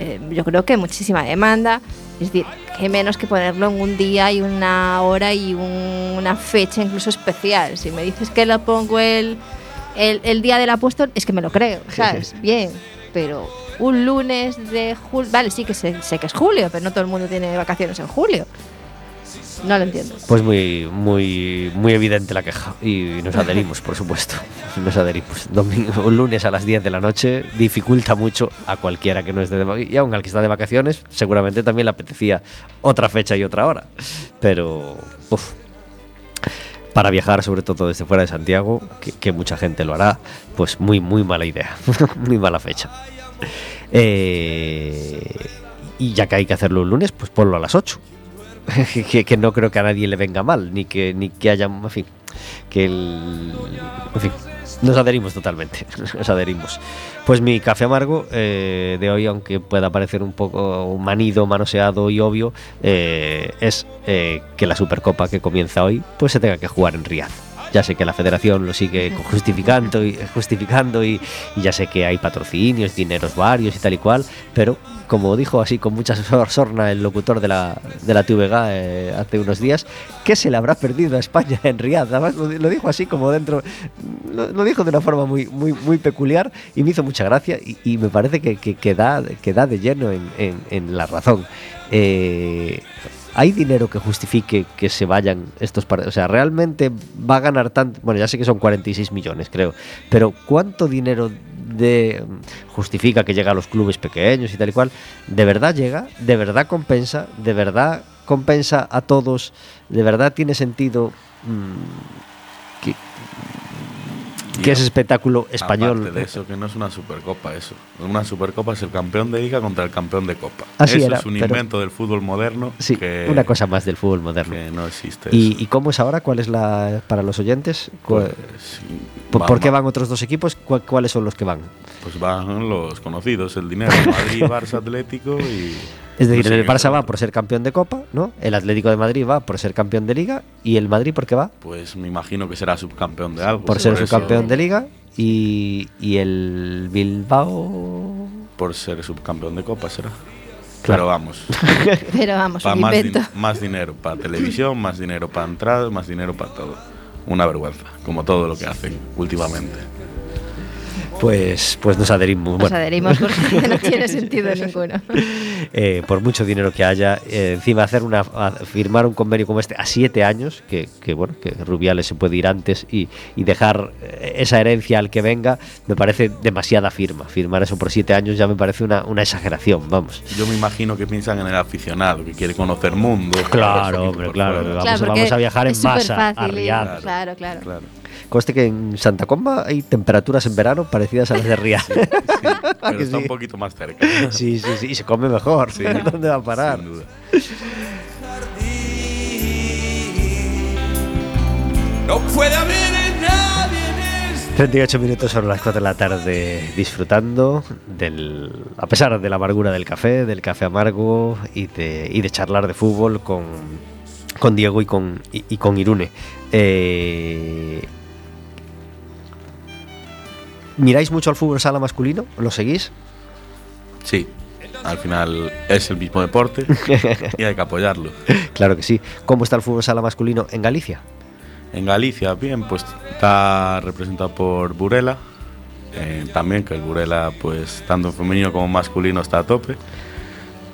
eh, yo creo que muchísima demanda, es decir, que menos que ponerlo en un día y una hora y un- una fecha incluso especial. Si me dices que lo pongo el, el, el día del apóstol, es que me lo creo, ¿sabes? Bien, pero un lunes de julio, vale, sí que sé, sé que es julio, pero no todo el mundo tiene vacaciones en julio. No lo entiendo. Pues muy, muy, muy evidente la queja. Y nos adherimos, por supuesto. Nos adherimos. Domingo, un lunes a las 10 de la noche dificulta mucho a cualquiera que no esté de vacaciones. Y aún al que está de vacaciones, seguramente también le apetecía otra fecha y otra hora. Pero, uf, para viajar, sobre todo desde fuera de Santiago, que, que mucha gente lo hará, pues muy, muy mala idea. <laughs> muy mala fecha. Eh, y ya que hay que hacerlo un lunes, pues ponlo a las 8. <laughs> que, no creo que a nadie le venga mal, ni que, ni que haya, en fin, que el, en fin, nos adherimos totalmente, <laughs> nos adherimos. Pues mi café amargo eh, de hoy, aunque pueda parecer un poco manido, manoseado y obvio, eh, es eh, que la Supercopa que comienza hoy, pues se tenga que jugar en Riad. Ya sé que la federación lo sigue justificando y, justificando y, ya sé que hay patrocinios, dineros varios y tal y cual, pero como dijo así con mucha sor- sorna el locutor de la, de la TVG eh, hace unos días, que se le habrá perdido a España en Riad. Además lo, dijo así como dentro, lo, dijo de una forma muy, muy, muy peculiar y me hizo mucha gracia y, me parece que, que, da, que da de lleno en, en- en la razón. Eh, ¿Hay dinero que justifique que se vayan estos partidos? O sea, ¿realmente va a ganar tanto? Bueno, ya sé que son 46 millones, creo. Pero ¿cuánto dinero de justifica que llega a los clubes pequeños y tal y cual? ¿De verdad llega? ¿De verdad compensa? ¿De verdad compensa a todos? ¿De verdad tiene sentido mm, que, es espectáculo español. Aparte de eso, que no es una supercopa eso. Una supercopa es el campeón de liga contra el campeón de copa. Así eso era, es un invento del fútbol moderno Sí, que, una cosa más del fútbol moderno. que no existe. ¿Y, eso. y cómo es ahora? ¿Cuál es la para los oyentes? ¿Cu- Pues, sí, ¿Por, qué va- van otros dos equipos? ¿Cu- ¿Cuáles son los que van? Pues van los conocidos, el dinero, Madrid, <laughs> Barça, Atlético y... Es decir, no sé el Barça va por ser campeón de Copa, ¿no? El Atlético de Madrid va por ser campeón de Liga y el Madrid ¿por qué va? Pues me imagino que será subcampeón de algo. Por ser eso- subcampeón de Liga y, y el Bilbao Por ser subcampeón de Copa será. Claro. Pero vamos, <laughs> Pero vamos, pa' un más, invento. din- más dinero para televisión, más dinero para entradas, más dinero para todo. Una vergüenza, como todo lo que hacen últimamente. pues pues nos adherimos. Nos Bueno, adherimos porque <laughs> no tiene sentido ninguno. <laughs> eh, por mucho dinero que haya, eh, encima hacer una a- firmar un convenio como este a siete años, que, que, bueno, que Rubiales se puede ir antes y, y dejar eh, esa herencia al que venga, me parece demasiada firma. Firmar eso por siete años ya me parece una, una exageración, vamos. Yo me imagino que piensan en el aficionado, que quiere conocer mundo. Claro, hombre, claro. Vamos- claro, vamos a viajar en masa fácil claro. Claro. Conste que en Santa Comba hay temperaturas en verano parecidas a las de Riad. Sí, <laughs> pero que está sí? un poquito más cerca. Sí, sí, sí, y se come mejor. Sí. <laughs> ¿Dónde va a parar? Sin duda. No puede haber nadie en este 38 minutos sobre las 4 de la tarde disfrutando del a pesar de la amargura del café, del café amargo y de, y de charlar de fútbol con, con Diego y con, y, y con Irune. Eh, ¿Miráis mucho al fútbol sala masculino? ¿Lo seguís? Sí, al final es el mismo deporte y hay que apoyarlo. <laughs> Claro que sí. ¿Cómo está el fútbol sala masculino en Galicia? En Galicia, bien, pues está representado por Burela, eh, también que el Burela, pues tanto en femenino como masculino está a tope.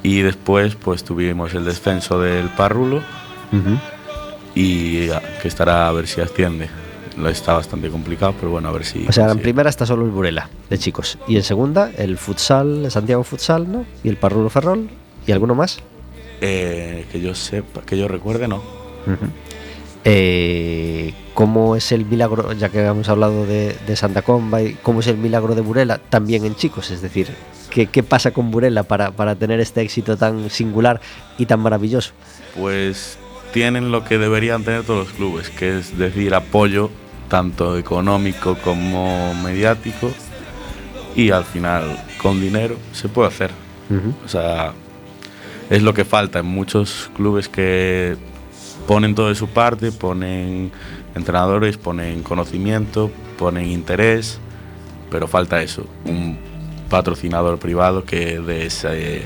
Y después, pues tuvimos el descenso del Parrulo y ah, que estará a ver si asciende. Lo está bastante complicado, pero bueno, a ver si. O sea, en primera está solo el Burela, de chicos. Y en segunda, el futsal, el Santiago Futsal, ¿no? Y el Parrulo Ferrol. ¿Y alguno más? Eh, que yo sepa, que yo recuerde, no. Eh, ¿Cómo es el milagro, ya que hemos hablado de, de Santa Comba, y cómo es el milagro de Burela también en chicos? Es decir, ¿qué, qué pasa con Burela para, para tener este éxito tan singular y tan maravilloso? Pues tienen lo que deberían tener todos los clubes, que es decir, apoyo tanto económico como mediático y al final con dinero se puede hacer. Ujú. O sea, es lo que falta en muchos clubes que ponen todo de su parte, ponen entrenadores, ponen conocimiento, ponen interés, pero falta eso, un patrocinador privado que dé ese,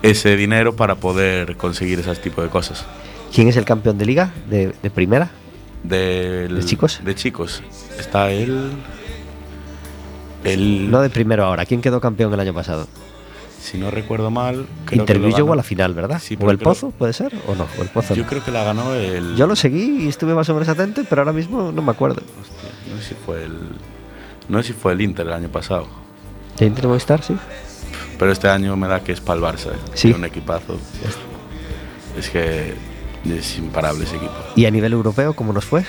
ese dinero para poder conseguir ese tipo de cosas. ¿Quién es el campeón de liga de, de primera? Del- ¿De chicos? De chicos. Está el... El, No de primero ahora. ¿Quién quedó campeón el año pasado? si no recuerdo mal... Interview llegó a la final, ¿verdad? Sí, ¿O el creo- Pozo, puede ser? ¿O no? ¿O el Pozo Yo no? creo que la ganó el... Yo lo seguí y estuve más o menos atento, pero ahora mismo no me acuerdo. Hostia, no sé si fue el... No sé si fue el Inter el año pasado. ¿Ya Inter Movistar, sí? Pero este año me da que es para el Barça. ¿eh? Sí. Tiene un equipazo. Es que es imparable ese equipo. ¿Y a nivel europeo cómo nos fue?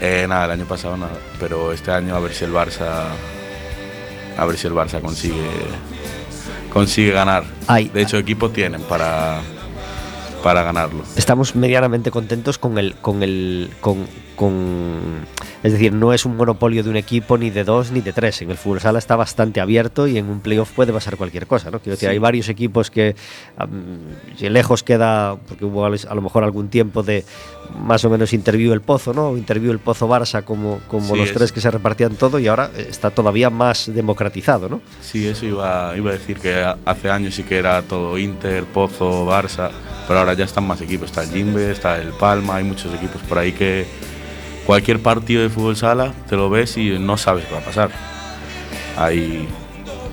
Eh, nada, el año pasado nada. Pero este año a ver si el Barça. A ver si el Barça consigue. Consigue ganar. Ay. De hecho, equipo tienen para. Para ganarlo. estamos medianamente contentos con el con el con, con- es decir no es un monopolio de un equipo ni de dos ni de tres. En el fútbol sala está bastante abierto y en un playoff puede pasar cualquier cosa no quiero decir Sí. hay varios equipos que si lejos queda porque hubo a lo mejor algún tiempo de más o menos interview el pozo no interview el pozo Barça como como Sí, los es- tres que se repartían todo y ahora está todavía más democratizado no Sí, eso iba, iba a decir que hace años sí que era todo Inter, Pozo, Barça, pero ahora ya están más equipos. Está el Jimbe, está el Palma, hay muchos equipos por ahí que cualquier partido de fútbol sala te lo ves y no sabes qué va a pasar. Hay,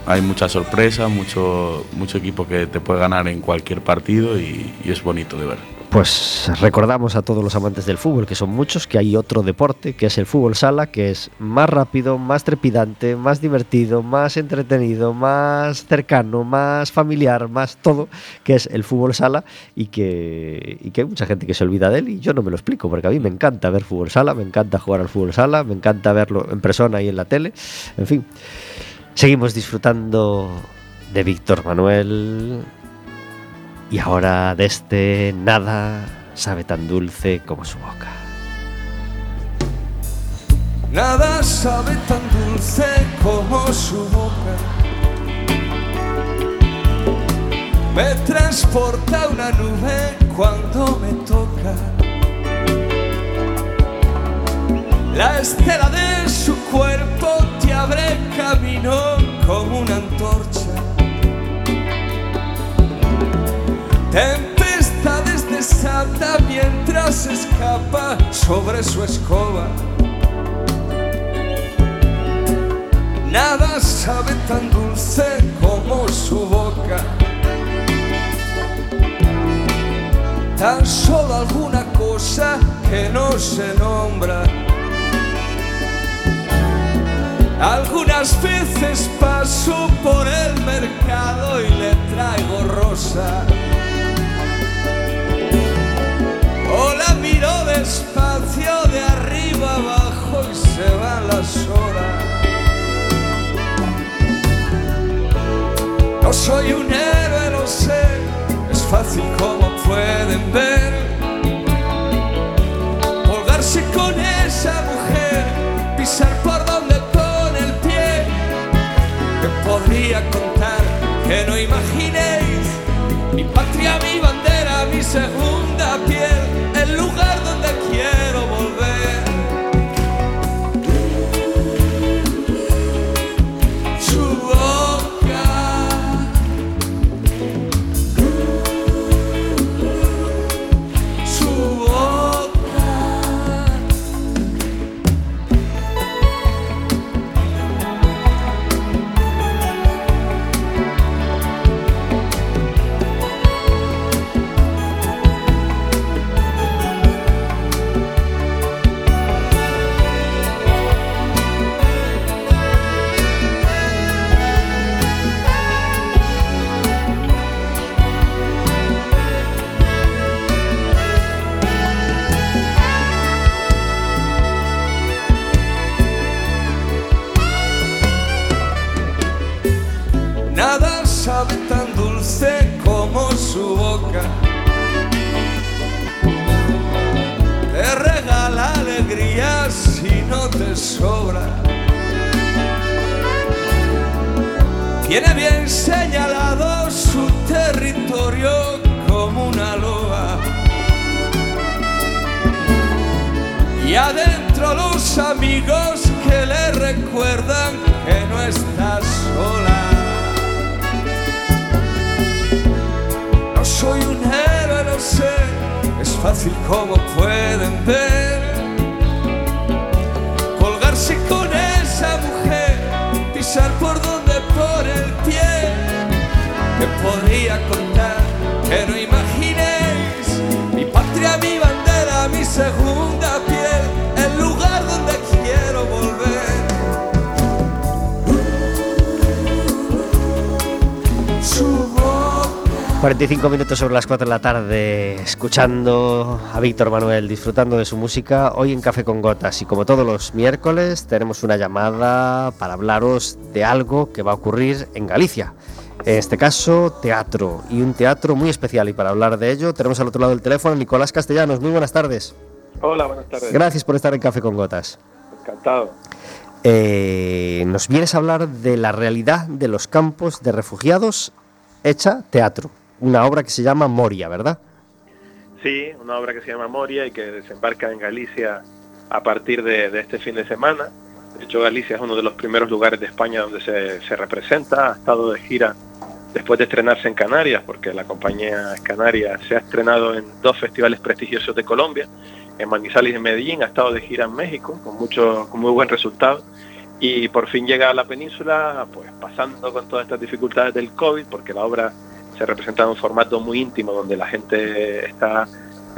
hay mucha sorpresa, mucho, mucho equipo que te puede ganar en cualquier partido y, y es bonito de ver. Pues recordamos a todos los amantes del fútbol, que son muchos, que hay otro deporte, que es el fútbol sala, que es más rápido, más trepidante, más divertido, más entretenido, más cercano, más familiar, más todo, que es el fútbol sala y que, y que hay mucha gente que se olvida de él y yo no me lo explico, porque a mí me encanta ver fútbol sala, me encanta jugar al fútbol sala, me encanta verlo en persona y en la tele, en fin. Seguimos disfrutando de Víctor Manuel, y ahora de este nada sabe tan dulce como su boca. Nada sabe tan dulce como su boca. Me transporta una nube cuando me toca. La estela de su cuerpo te abre camino como una antorcha. Tempestades desata mientras escapa sobre su escoba. Nada sabe tan dulce como su boca. Tan solo alguna cosa que no se nombra. Algunas veces paso por el mercado y le traigo rosa. Se van las horas. No soy un héroe, lo sé, es fácil como pueden ver. Colgarse con esa mujer, pisar por donde pone el pie. Que podría contar que no imaginéis mi patria, mi bandera, mi segunda piel, el lugar donde Tiene bien señalado su territorio como una loa. Y adentro los amigos que le recuerdan que no está sola. No soy un héroe, lo sé, es fácil como pueden ver. Colgarse con esa mujer, pisar por donde por el pie. Que podría contar no imaginéis mi patria, mi bandera, mi segunda piel, 45 minutos sobre las 4 de la tarde, escuchando a Víctor Manuel, disfrutando de su música, hoy en Café con Gotas. Y como todos los miércoles, tenemos una llamada para hablaros de algo que va a ocurrir en Galicia. En este caso, teatro, y un teatro muy especial. Y para hablar de ello, tenemos al otro lado del teléfono a Nicolás Castellanos. Muy buenas tardes. Hola, buenas tardes. Gracias por estar en Café con Gotas. Encantado. Eh, nos vienes a hablar de la realidad de los campos de refugiados hecha teatro. Una obra que se llama Moria, ¿verdad? Sí, una obra que se llama Moria y que desembarca en Galicia a partir de, este fin de semana. De hecho, Galicia es uno de los primeros lugares de España donde se, se representa. Ha estado de gira después de estrenarse en Canarias, porque la compañía Canarias se ha estrenado en dos festivales prestigiosos de Colombia, en Manizales y en Medellín. Ha estado de gira en México con, mucho, muy buen resultado. Y por fin llega a la península, pues pasando con todas estas dificultades del COVID, porque la obra se representa en un formato muy íntimo donde la gente está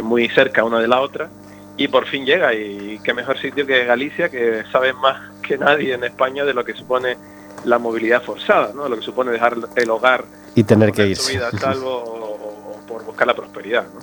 muy cerca una de la otra y por fin llega y qué mejor sitio que Galicia que sabe más que nadie en España de lo que supone la movilidad forzada, ¿no? lo que supone dejar el hogar Y tener que irse. vida a salvo o, o por buscar la prosperidad. ¿no?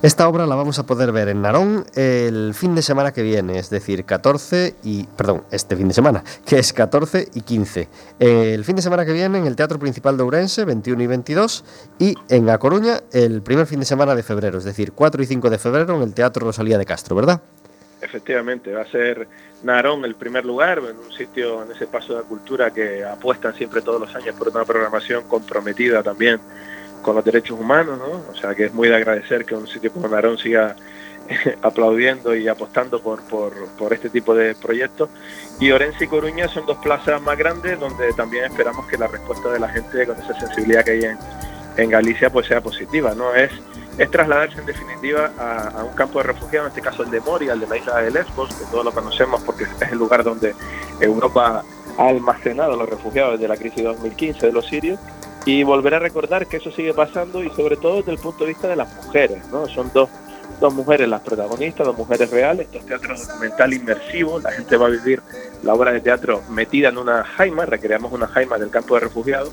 Esta obra la vamos a poder ver en Narón el fin de semana que viene, es decir, 14 y. Perdón, este fin de semana, que es 14 y 15. El fin de semana que viene en el Teatro Principal de Ourense, 21 y 22, y en A Coruña el primer fin de semana de febrero, es decir, 4 y 5 de febrero en el Teatro Rosalía de Castro, ¿verdad? Efectivamente, va a ser Narón el primer lugar, en un sitio en ese paso de la cultura que apuestan siempre todos los años por una programación comprometida también con los derechos humanos, ¿no? O sea que es muy de agradecer que un sitio como Narón siga <laughs> aplaudiendo y apostando por, por, este tipo de proyectos. Y Orense y Coruña son dos plazas más grandes donde también esperamos que la respuesta de la gente con esa sensibilidad que hay en, en Galicia pues sea positiva, ¿no? Es, es trasladarse en definitiva a, un campo de refugiados, en este caso el de Moria, el de la isla de Lesbos, que todos lo conocemos porque es el lugar donde Europa ha almacenado a los refugiados desde la crisis 2015 de los sirios y volver a recordar que eso sigue pasando y sobre todo desde el punto de vista de las mujeres, ¿no? Son dos, dos mujeres las protagonistas, dos mujeres reales, estos teatros documental inmersivos, la gente va a vivir la obra de teatro metida en una jaima, recreamos una jaima del campo de refugiados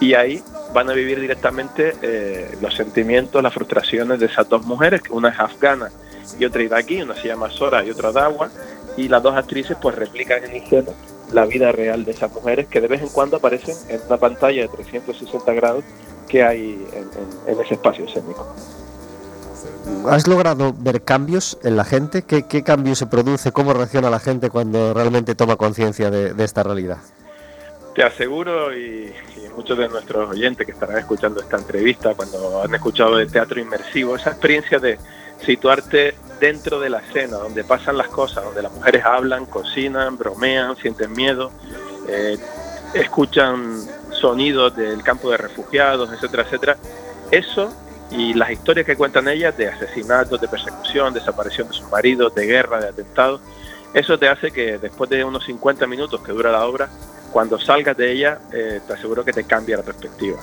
y ahí van a vivir directamente eh, los sentimientos, las frustraciones de esas dos mujeres, que una es afgana y otra iraquí, una se llama Sora y otra Dawa, y las dos actrices pues replican en escena la vida real de esas mujeres que de vez en cuando aparecen en una pantalla de 360 grados que hay en, en- en ese espacio escénico. ¿Has logrado ver cambios en la gente? ¿Qué, qué cambio se produce? ¿Cómo reacciona la gente cuando realmente toma conciencia de, de esta realidad? Te aseguro, y, y muchos de nuestros oyentes que estarán escuchando esta entrevista, cuando han escuchado de teatro inmersivo, esa experiencia de situarte dentro de la escena, donde pasan las cosas, donde las mujeres hablan, cocinan, bromean, sienten miedo, eh, escuchan sonidos del campo de refugiados, etcétera, etcétera. Eso y las historias que cuentan ellas de asesinatos, de persecución, desaparición de sus maridos, de guerra, de atentados, eso te hace que después de unos 50 minutos que dura la obra, cuando salgas de ella, eh, te aseguro que te cambia la perspectiva.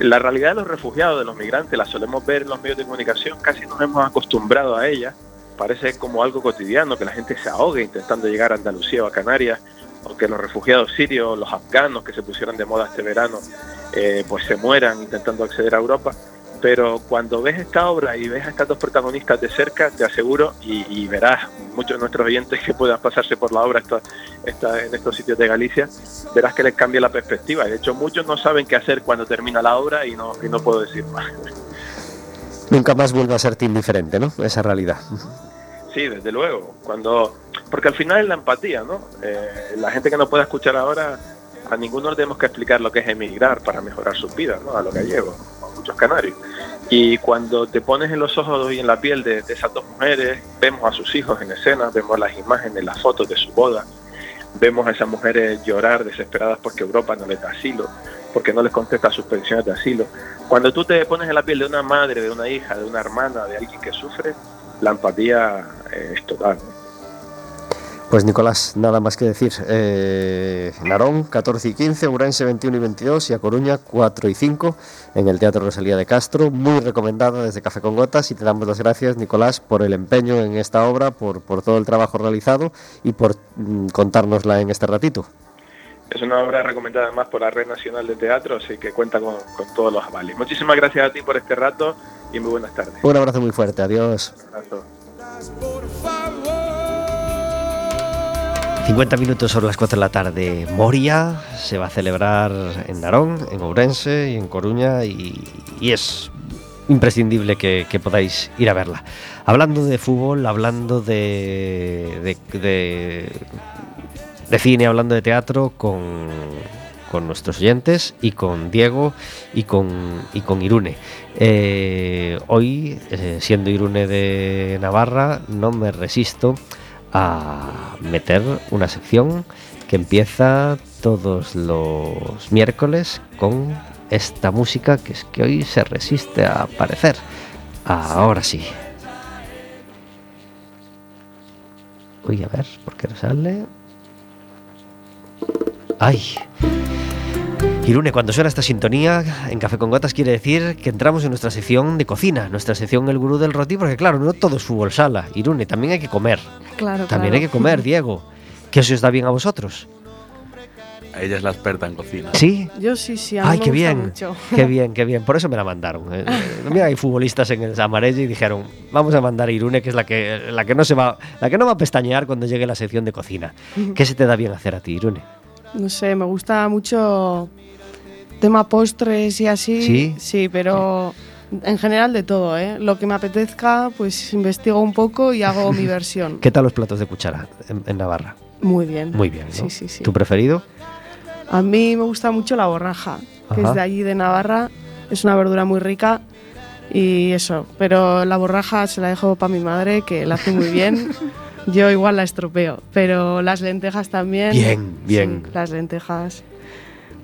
La realidad de los refugiados, de los migrantes, la solemos ver en los medios de comunicación, casi nos hemos acostumbrado a ella, parece como algo cotidiano, que la gente se ahogue intentando llegar a Andalucía o a Canarias, o que los refugiados sirios, los afganos que se pusieron de moda este verano, eh, pues se mueran intentando acceder a Europa. Pero cuando ves esta obra y ves a estas dos protagonistas de cerca, te aseguro, y, y verás muchos de nuestros oyentes que puedan pasarse por la obra esta, esta- en estos sitios de Galicia, verás que les cambia la perspectiva. De hecho, muchos no saben qué hacer cuando termina la obra y no, y no puedo decir más. <laughs> Nunca más vuelve a serte indiferente, ¿no? Esa realidad. Sí, desde luego. Cuando, porque al final es la empatía, ¿no? Eh, la gente que no pueda escuchar ahora, a ninguno le tenemos que explicar lo que es emigrar para mejorar sus vidas, ¿no? A los gallegos, a muchos canarios. Y cuando te pones en los ojos y en la piel de, esas dos mujeres, vemos a sus hijos en escena, vemos las imágenes, las fotos de su boda, vemos a esas mujeres llorar desesperadas porque Europa no les da asilo, porque no les contesta sus peticiones de asilo. Cuando tú te pones en la piel de una madre, de una hija, de una hermana, de alguien que sufre, la empatía eh, es total. Pues Nicolás, nada más que decir. Eh, Narón, 14 y 15, Ourense 21 y 22 y A Coruña 4 y 5 en el Teatro Rosalía de Castro. Muy recomendada desde Café con Gotas y te damos las gracias, Nicolás, por el empeño en esta obra, por, por todo el trabajo realizado y por mm, contárnosla en este ratito. Es una obra recomendada además por la Red Nacional de Teatro, así que cuenta con, con todos los avales. Muchísimas gracias a ti por este rato y muy buenas tardes. Un abrazo muy fuerte, adiós. Un abrazo. 50 minutos sobre las 4 de la tarde. Moria se va a celebrar en Narón, en Ourense y en Coruña y, es imprescindible que, podáis ir a verla. Hablando de fútbol, hablando de, cine, hablando de teatro con, con nuestros oyentes y con Diego y con, y con Irune. Eh, hoy, eh, siendo Irune de Navarra, no me resisto a meter una sección que empieza todos los miércoles con esta música que es que hoy se resiste a aparecer. Ahora sí. Uy, a ver, ¿por qué no sale? ¡Ay! Irune, cuando suena esta sintonía en Café con Gotas quiere decir que entramos en nuestra sección de cocina, nuestra sección El Gurú del Roti, porque claro, no todo es fútbol sala. Irune, también hay que comer. Claro, También claro. hay que comer, <laughs> Diego. ¿Qué se os da bien a vosotros? Ella es la experta en cocina. ¿Sí? Yo sí, sí, a mí Ay, me qué gusta bien, mucho. <laughs> qué bien, qué bien. Por eso me la mandaron. Eh, eh, <laughs> Mira, hay futbolistas en el Amarelle y dijeron, vamos a mandar a Irune, que es la que, la que no se va, la que no va a pestañear cuando llegue la sección de cocina. ¿Qué se te da bien hacer a ti, Irune? No sé, me gusta mucho tema postres y así. ¿Sí? Sí, pero en general de todo, ¿eh? Lo que me apetezca, pues investigo un poco y hago <laughs> mi versión. ¿Qué tal los platos de cuchara en, en Navarra? Muy bien. Muy bien, ¿no? Sí, sí, sí. ¿Tu preferido? A mí me gusta mucho la borraja, que es de allí de Navarra. Es una verdura muy rica y eso. Pero la borraja se la dejo para mi madre, que la hace muy bien. <laughs> Yo igual la estropeo, pero las lentejas también. Bien, bien. Sí, las lentejas.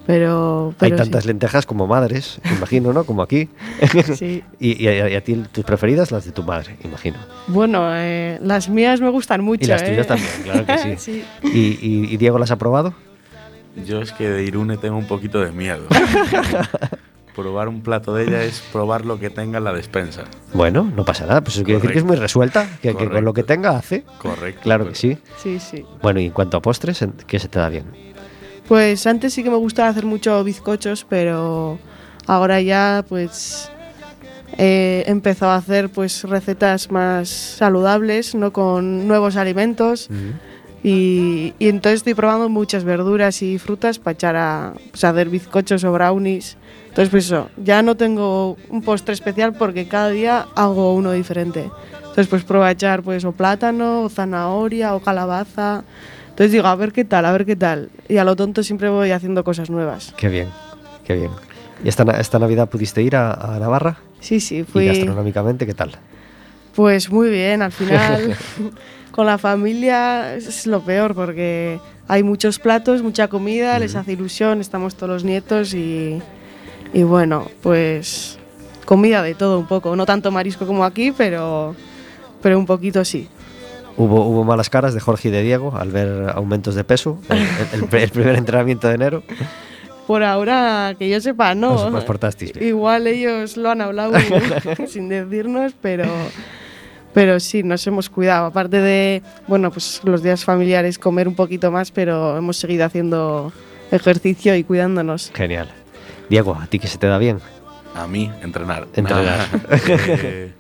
Pero, Hay sí. tantas lentejas como madres, imagino, ¿no? Como aquí. <laughs> Sí. <laughs> y, y a, y a ti tus preferidas, las de tu madre, imagino. Bueno, eh, las mías me gustan mucho. Y las ¿eh? tuyas también, claro que sí. <laughs> sí. ¿Y, y- y Diego las ha probado? Yo es que de Irune tengo un poquito de miedo. Probar un plato de ella es probar lo que tenga en la despensa. Bueno, no pasa nada, pues eso quiere decir que es muy resuelta, que, que con lo que tenga hace. Correcto. Claro que sí. Sí, sí. Bueno, y en cuanto a postres, ¿en- ¿qué se te da bien? Pues antes sí que me gustaba hacer mucho bizcochos, pero ahora ya pues he empezado a hacer pues recetas más saludables, no con nuevos alimentos. Y, y entonces estoy probando muchas verduras y frutas para echar a pues, a hacer bizcochos o brownies. Entonces, pues eso, ya no tengo un postre especial porque cada día hago uno diferente. Entonces, pues pruebo a echar pues o plátano, o zanahoria, o calabaza. Entonces digo, a ver qué tal, a ver qué tal. Y a lo tonto siempre voy haciendo cosas nuevas. Qué bien, qué bien. ¿Y esta, esta Navidad pudiste ir a, a Navarra? Sí, sí, Y fui gastronómicamente, ¿qué tal? pues muy bien, al final <laughs> <laughs> con la familia es lo peor porque hay muchos platos, mucha comida, les hace ilusión, estamos todos los nietos y, y bueno, pues comida de todo un poco, no tanto marisco como aquí, pero, pero un poquito sí. Hubo, hubo malas caras de Jorge y de Diego al ver aumentos de peso, el, el- el primer entrenamiento de enero. Por ahora, que yo sepa, no. Os- os portasteis bien. Igual ellos lo han hablado <laughs> sin decirnos, pero, pero sí, nos hemos cuidado. Aparte de, bueno, pues los días familiares comer un poquito más, pero hemos seguido haciendo ejercicio y cuidándonos. Genial. Diego, ¿a ti qué se te da bien? A mí, entrenar. Entrenar. <laughs> Eh,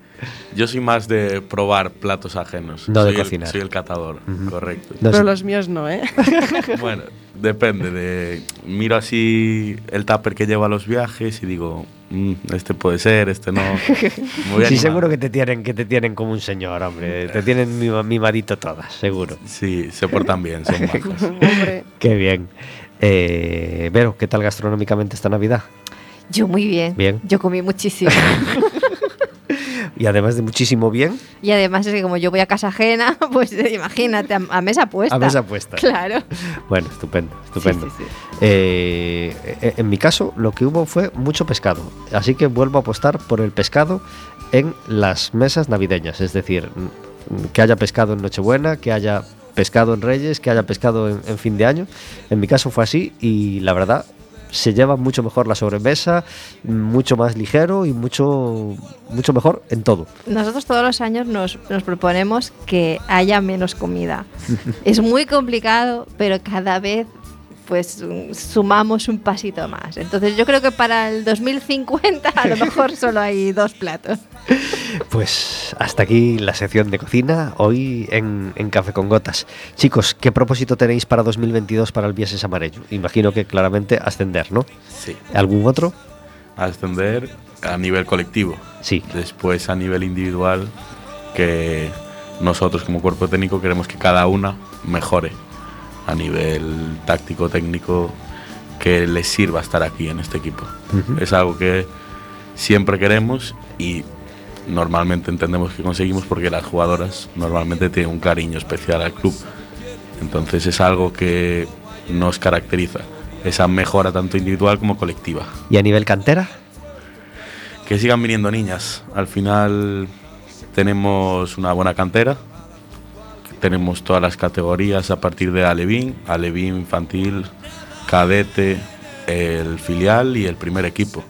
yo soy más de probar platos ajenos. No de soy el- cocinar. soy el catador, correcto. No pero sé. los míos no, ¿eh? <laughs> Bueno, depende. De, miro así el tupper que llevo a los viajes y digo, "Mm, este puede ser, este no. <laughs> Voy Sí, seguro que te tienen, que te tienen como un señor, hombre. Te tienen mima- mimadito todas, seguro. Sí, se portan bien, son. Hombre, Qué bien. Eh, Vero, ¿qué tal gastronómicamente esta Navidad? Yo muy bien. Bien. Yo comí muchísimo. <laughs> Y además de muchísimo bien, y además es que como yo voy a casa ajena, <laughs> pues imagínate, a, a mesa puesta. a mesa puesta. Claro. Bueno, estupendo, estupendo. Sí, sí, sí. Eh, eh, en mi caso, lo que hubo fue mucho pescado. Así que vuelvo a apostar por el pescado en las mesas navideñas. Es decir, mm, que haya pescado en Nochebuena, que haya pescado en Reyes, que haya pescado en, en fin de año. En mi caso fue así y la verdad se lleva mucho mejor la sobremesa, mucho más ligero y mucho, mucho mejor en todo. Nosotros todos los años nos, nos proponemos que haya menos comida. <laughs> es muy complicado, pero cada vez pues sumamos un pasito más. Entonces yo creo que para el 2050 a lo mejor solo hay dos platos. <laughs> Pues hasta aquí la sección de cocina, hoy en, en Café con Gotas. Chicos, ¿qué propósito tenéis para 2022 para el Vieses Amarillo? Imagino que claramente ascender, ¿no? Sí. ¿Algún otro? Ascender a nivel colectivo. Sí. Después a nivel individual, que nosotros como cuerpo técnico queremos que cada una mejore a nivel táctico, técnico, que les sirva estar aquí en este equipo. Es algo que siempre queremos y normalmente entendemos que conseguimos porque las jugadoras normalmente tienen un cariño especial al club. Entonces es algo que nos caracteriza, esa mejora tanto individual como colectiva. ¿Y a nivel cantera? Que sigan viniendo niñas. Al final tenemos una buena cantera. Tenemos todas las categorías a partir de Alevín, Alevín infantil, cadete, el filial y el primer equipo.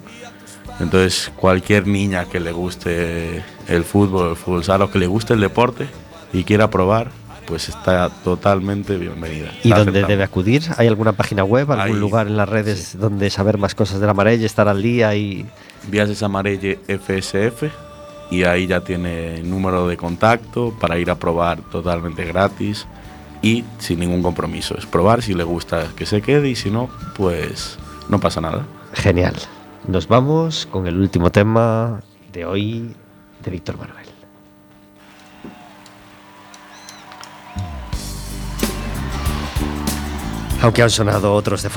Entonces, cualquier niña que le guste el fútbol, el fútbol sala o que le guste el deporte y quiera probar, pues está totalmente bienvenida. ¿Y dónde debe acudir? ¿Hay alguna página web, algún Ahí, lugar en las redes donde saber más cosas de la Marelle, estar al día y Viajes Amarelle FSF y ahí ya tiene número de contacto para ir a probar totalmente gratis y sin ningún compromiso. Es probar si le gusta que se quede y si no, pues no pasa nada. Genial. Nos vamos con el último tema de hoy de Víctor Manuel. Aunque han sonado otros de.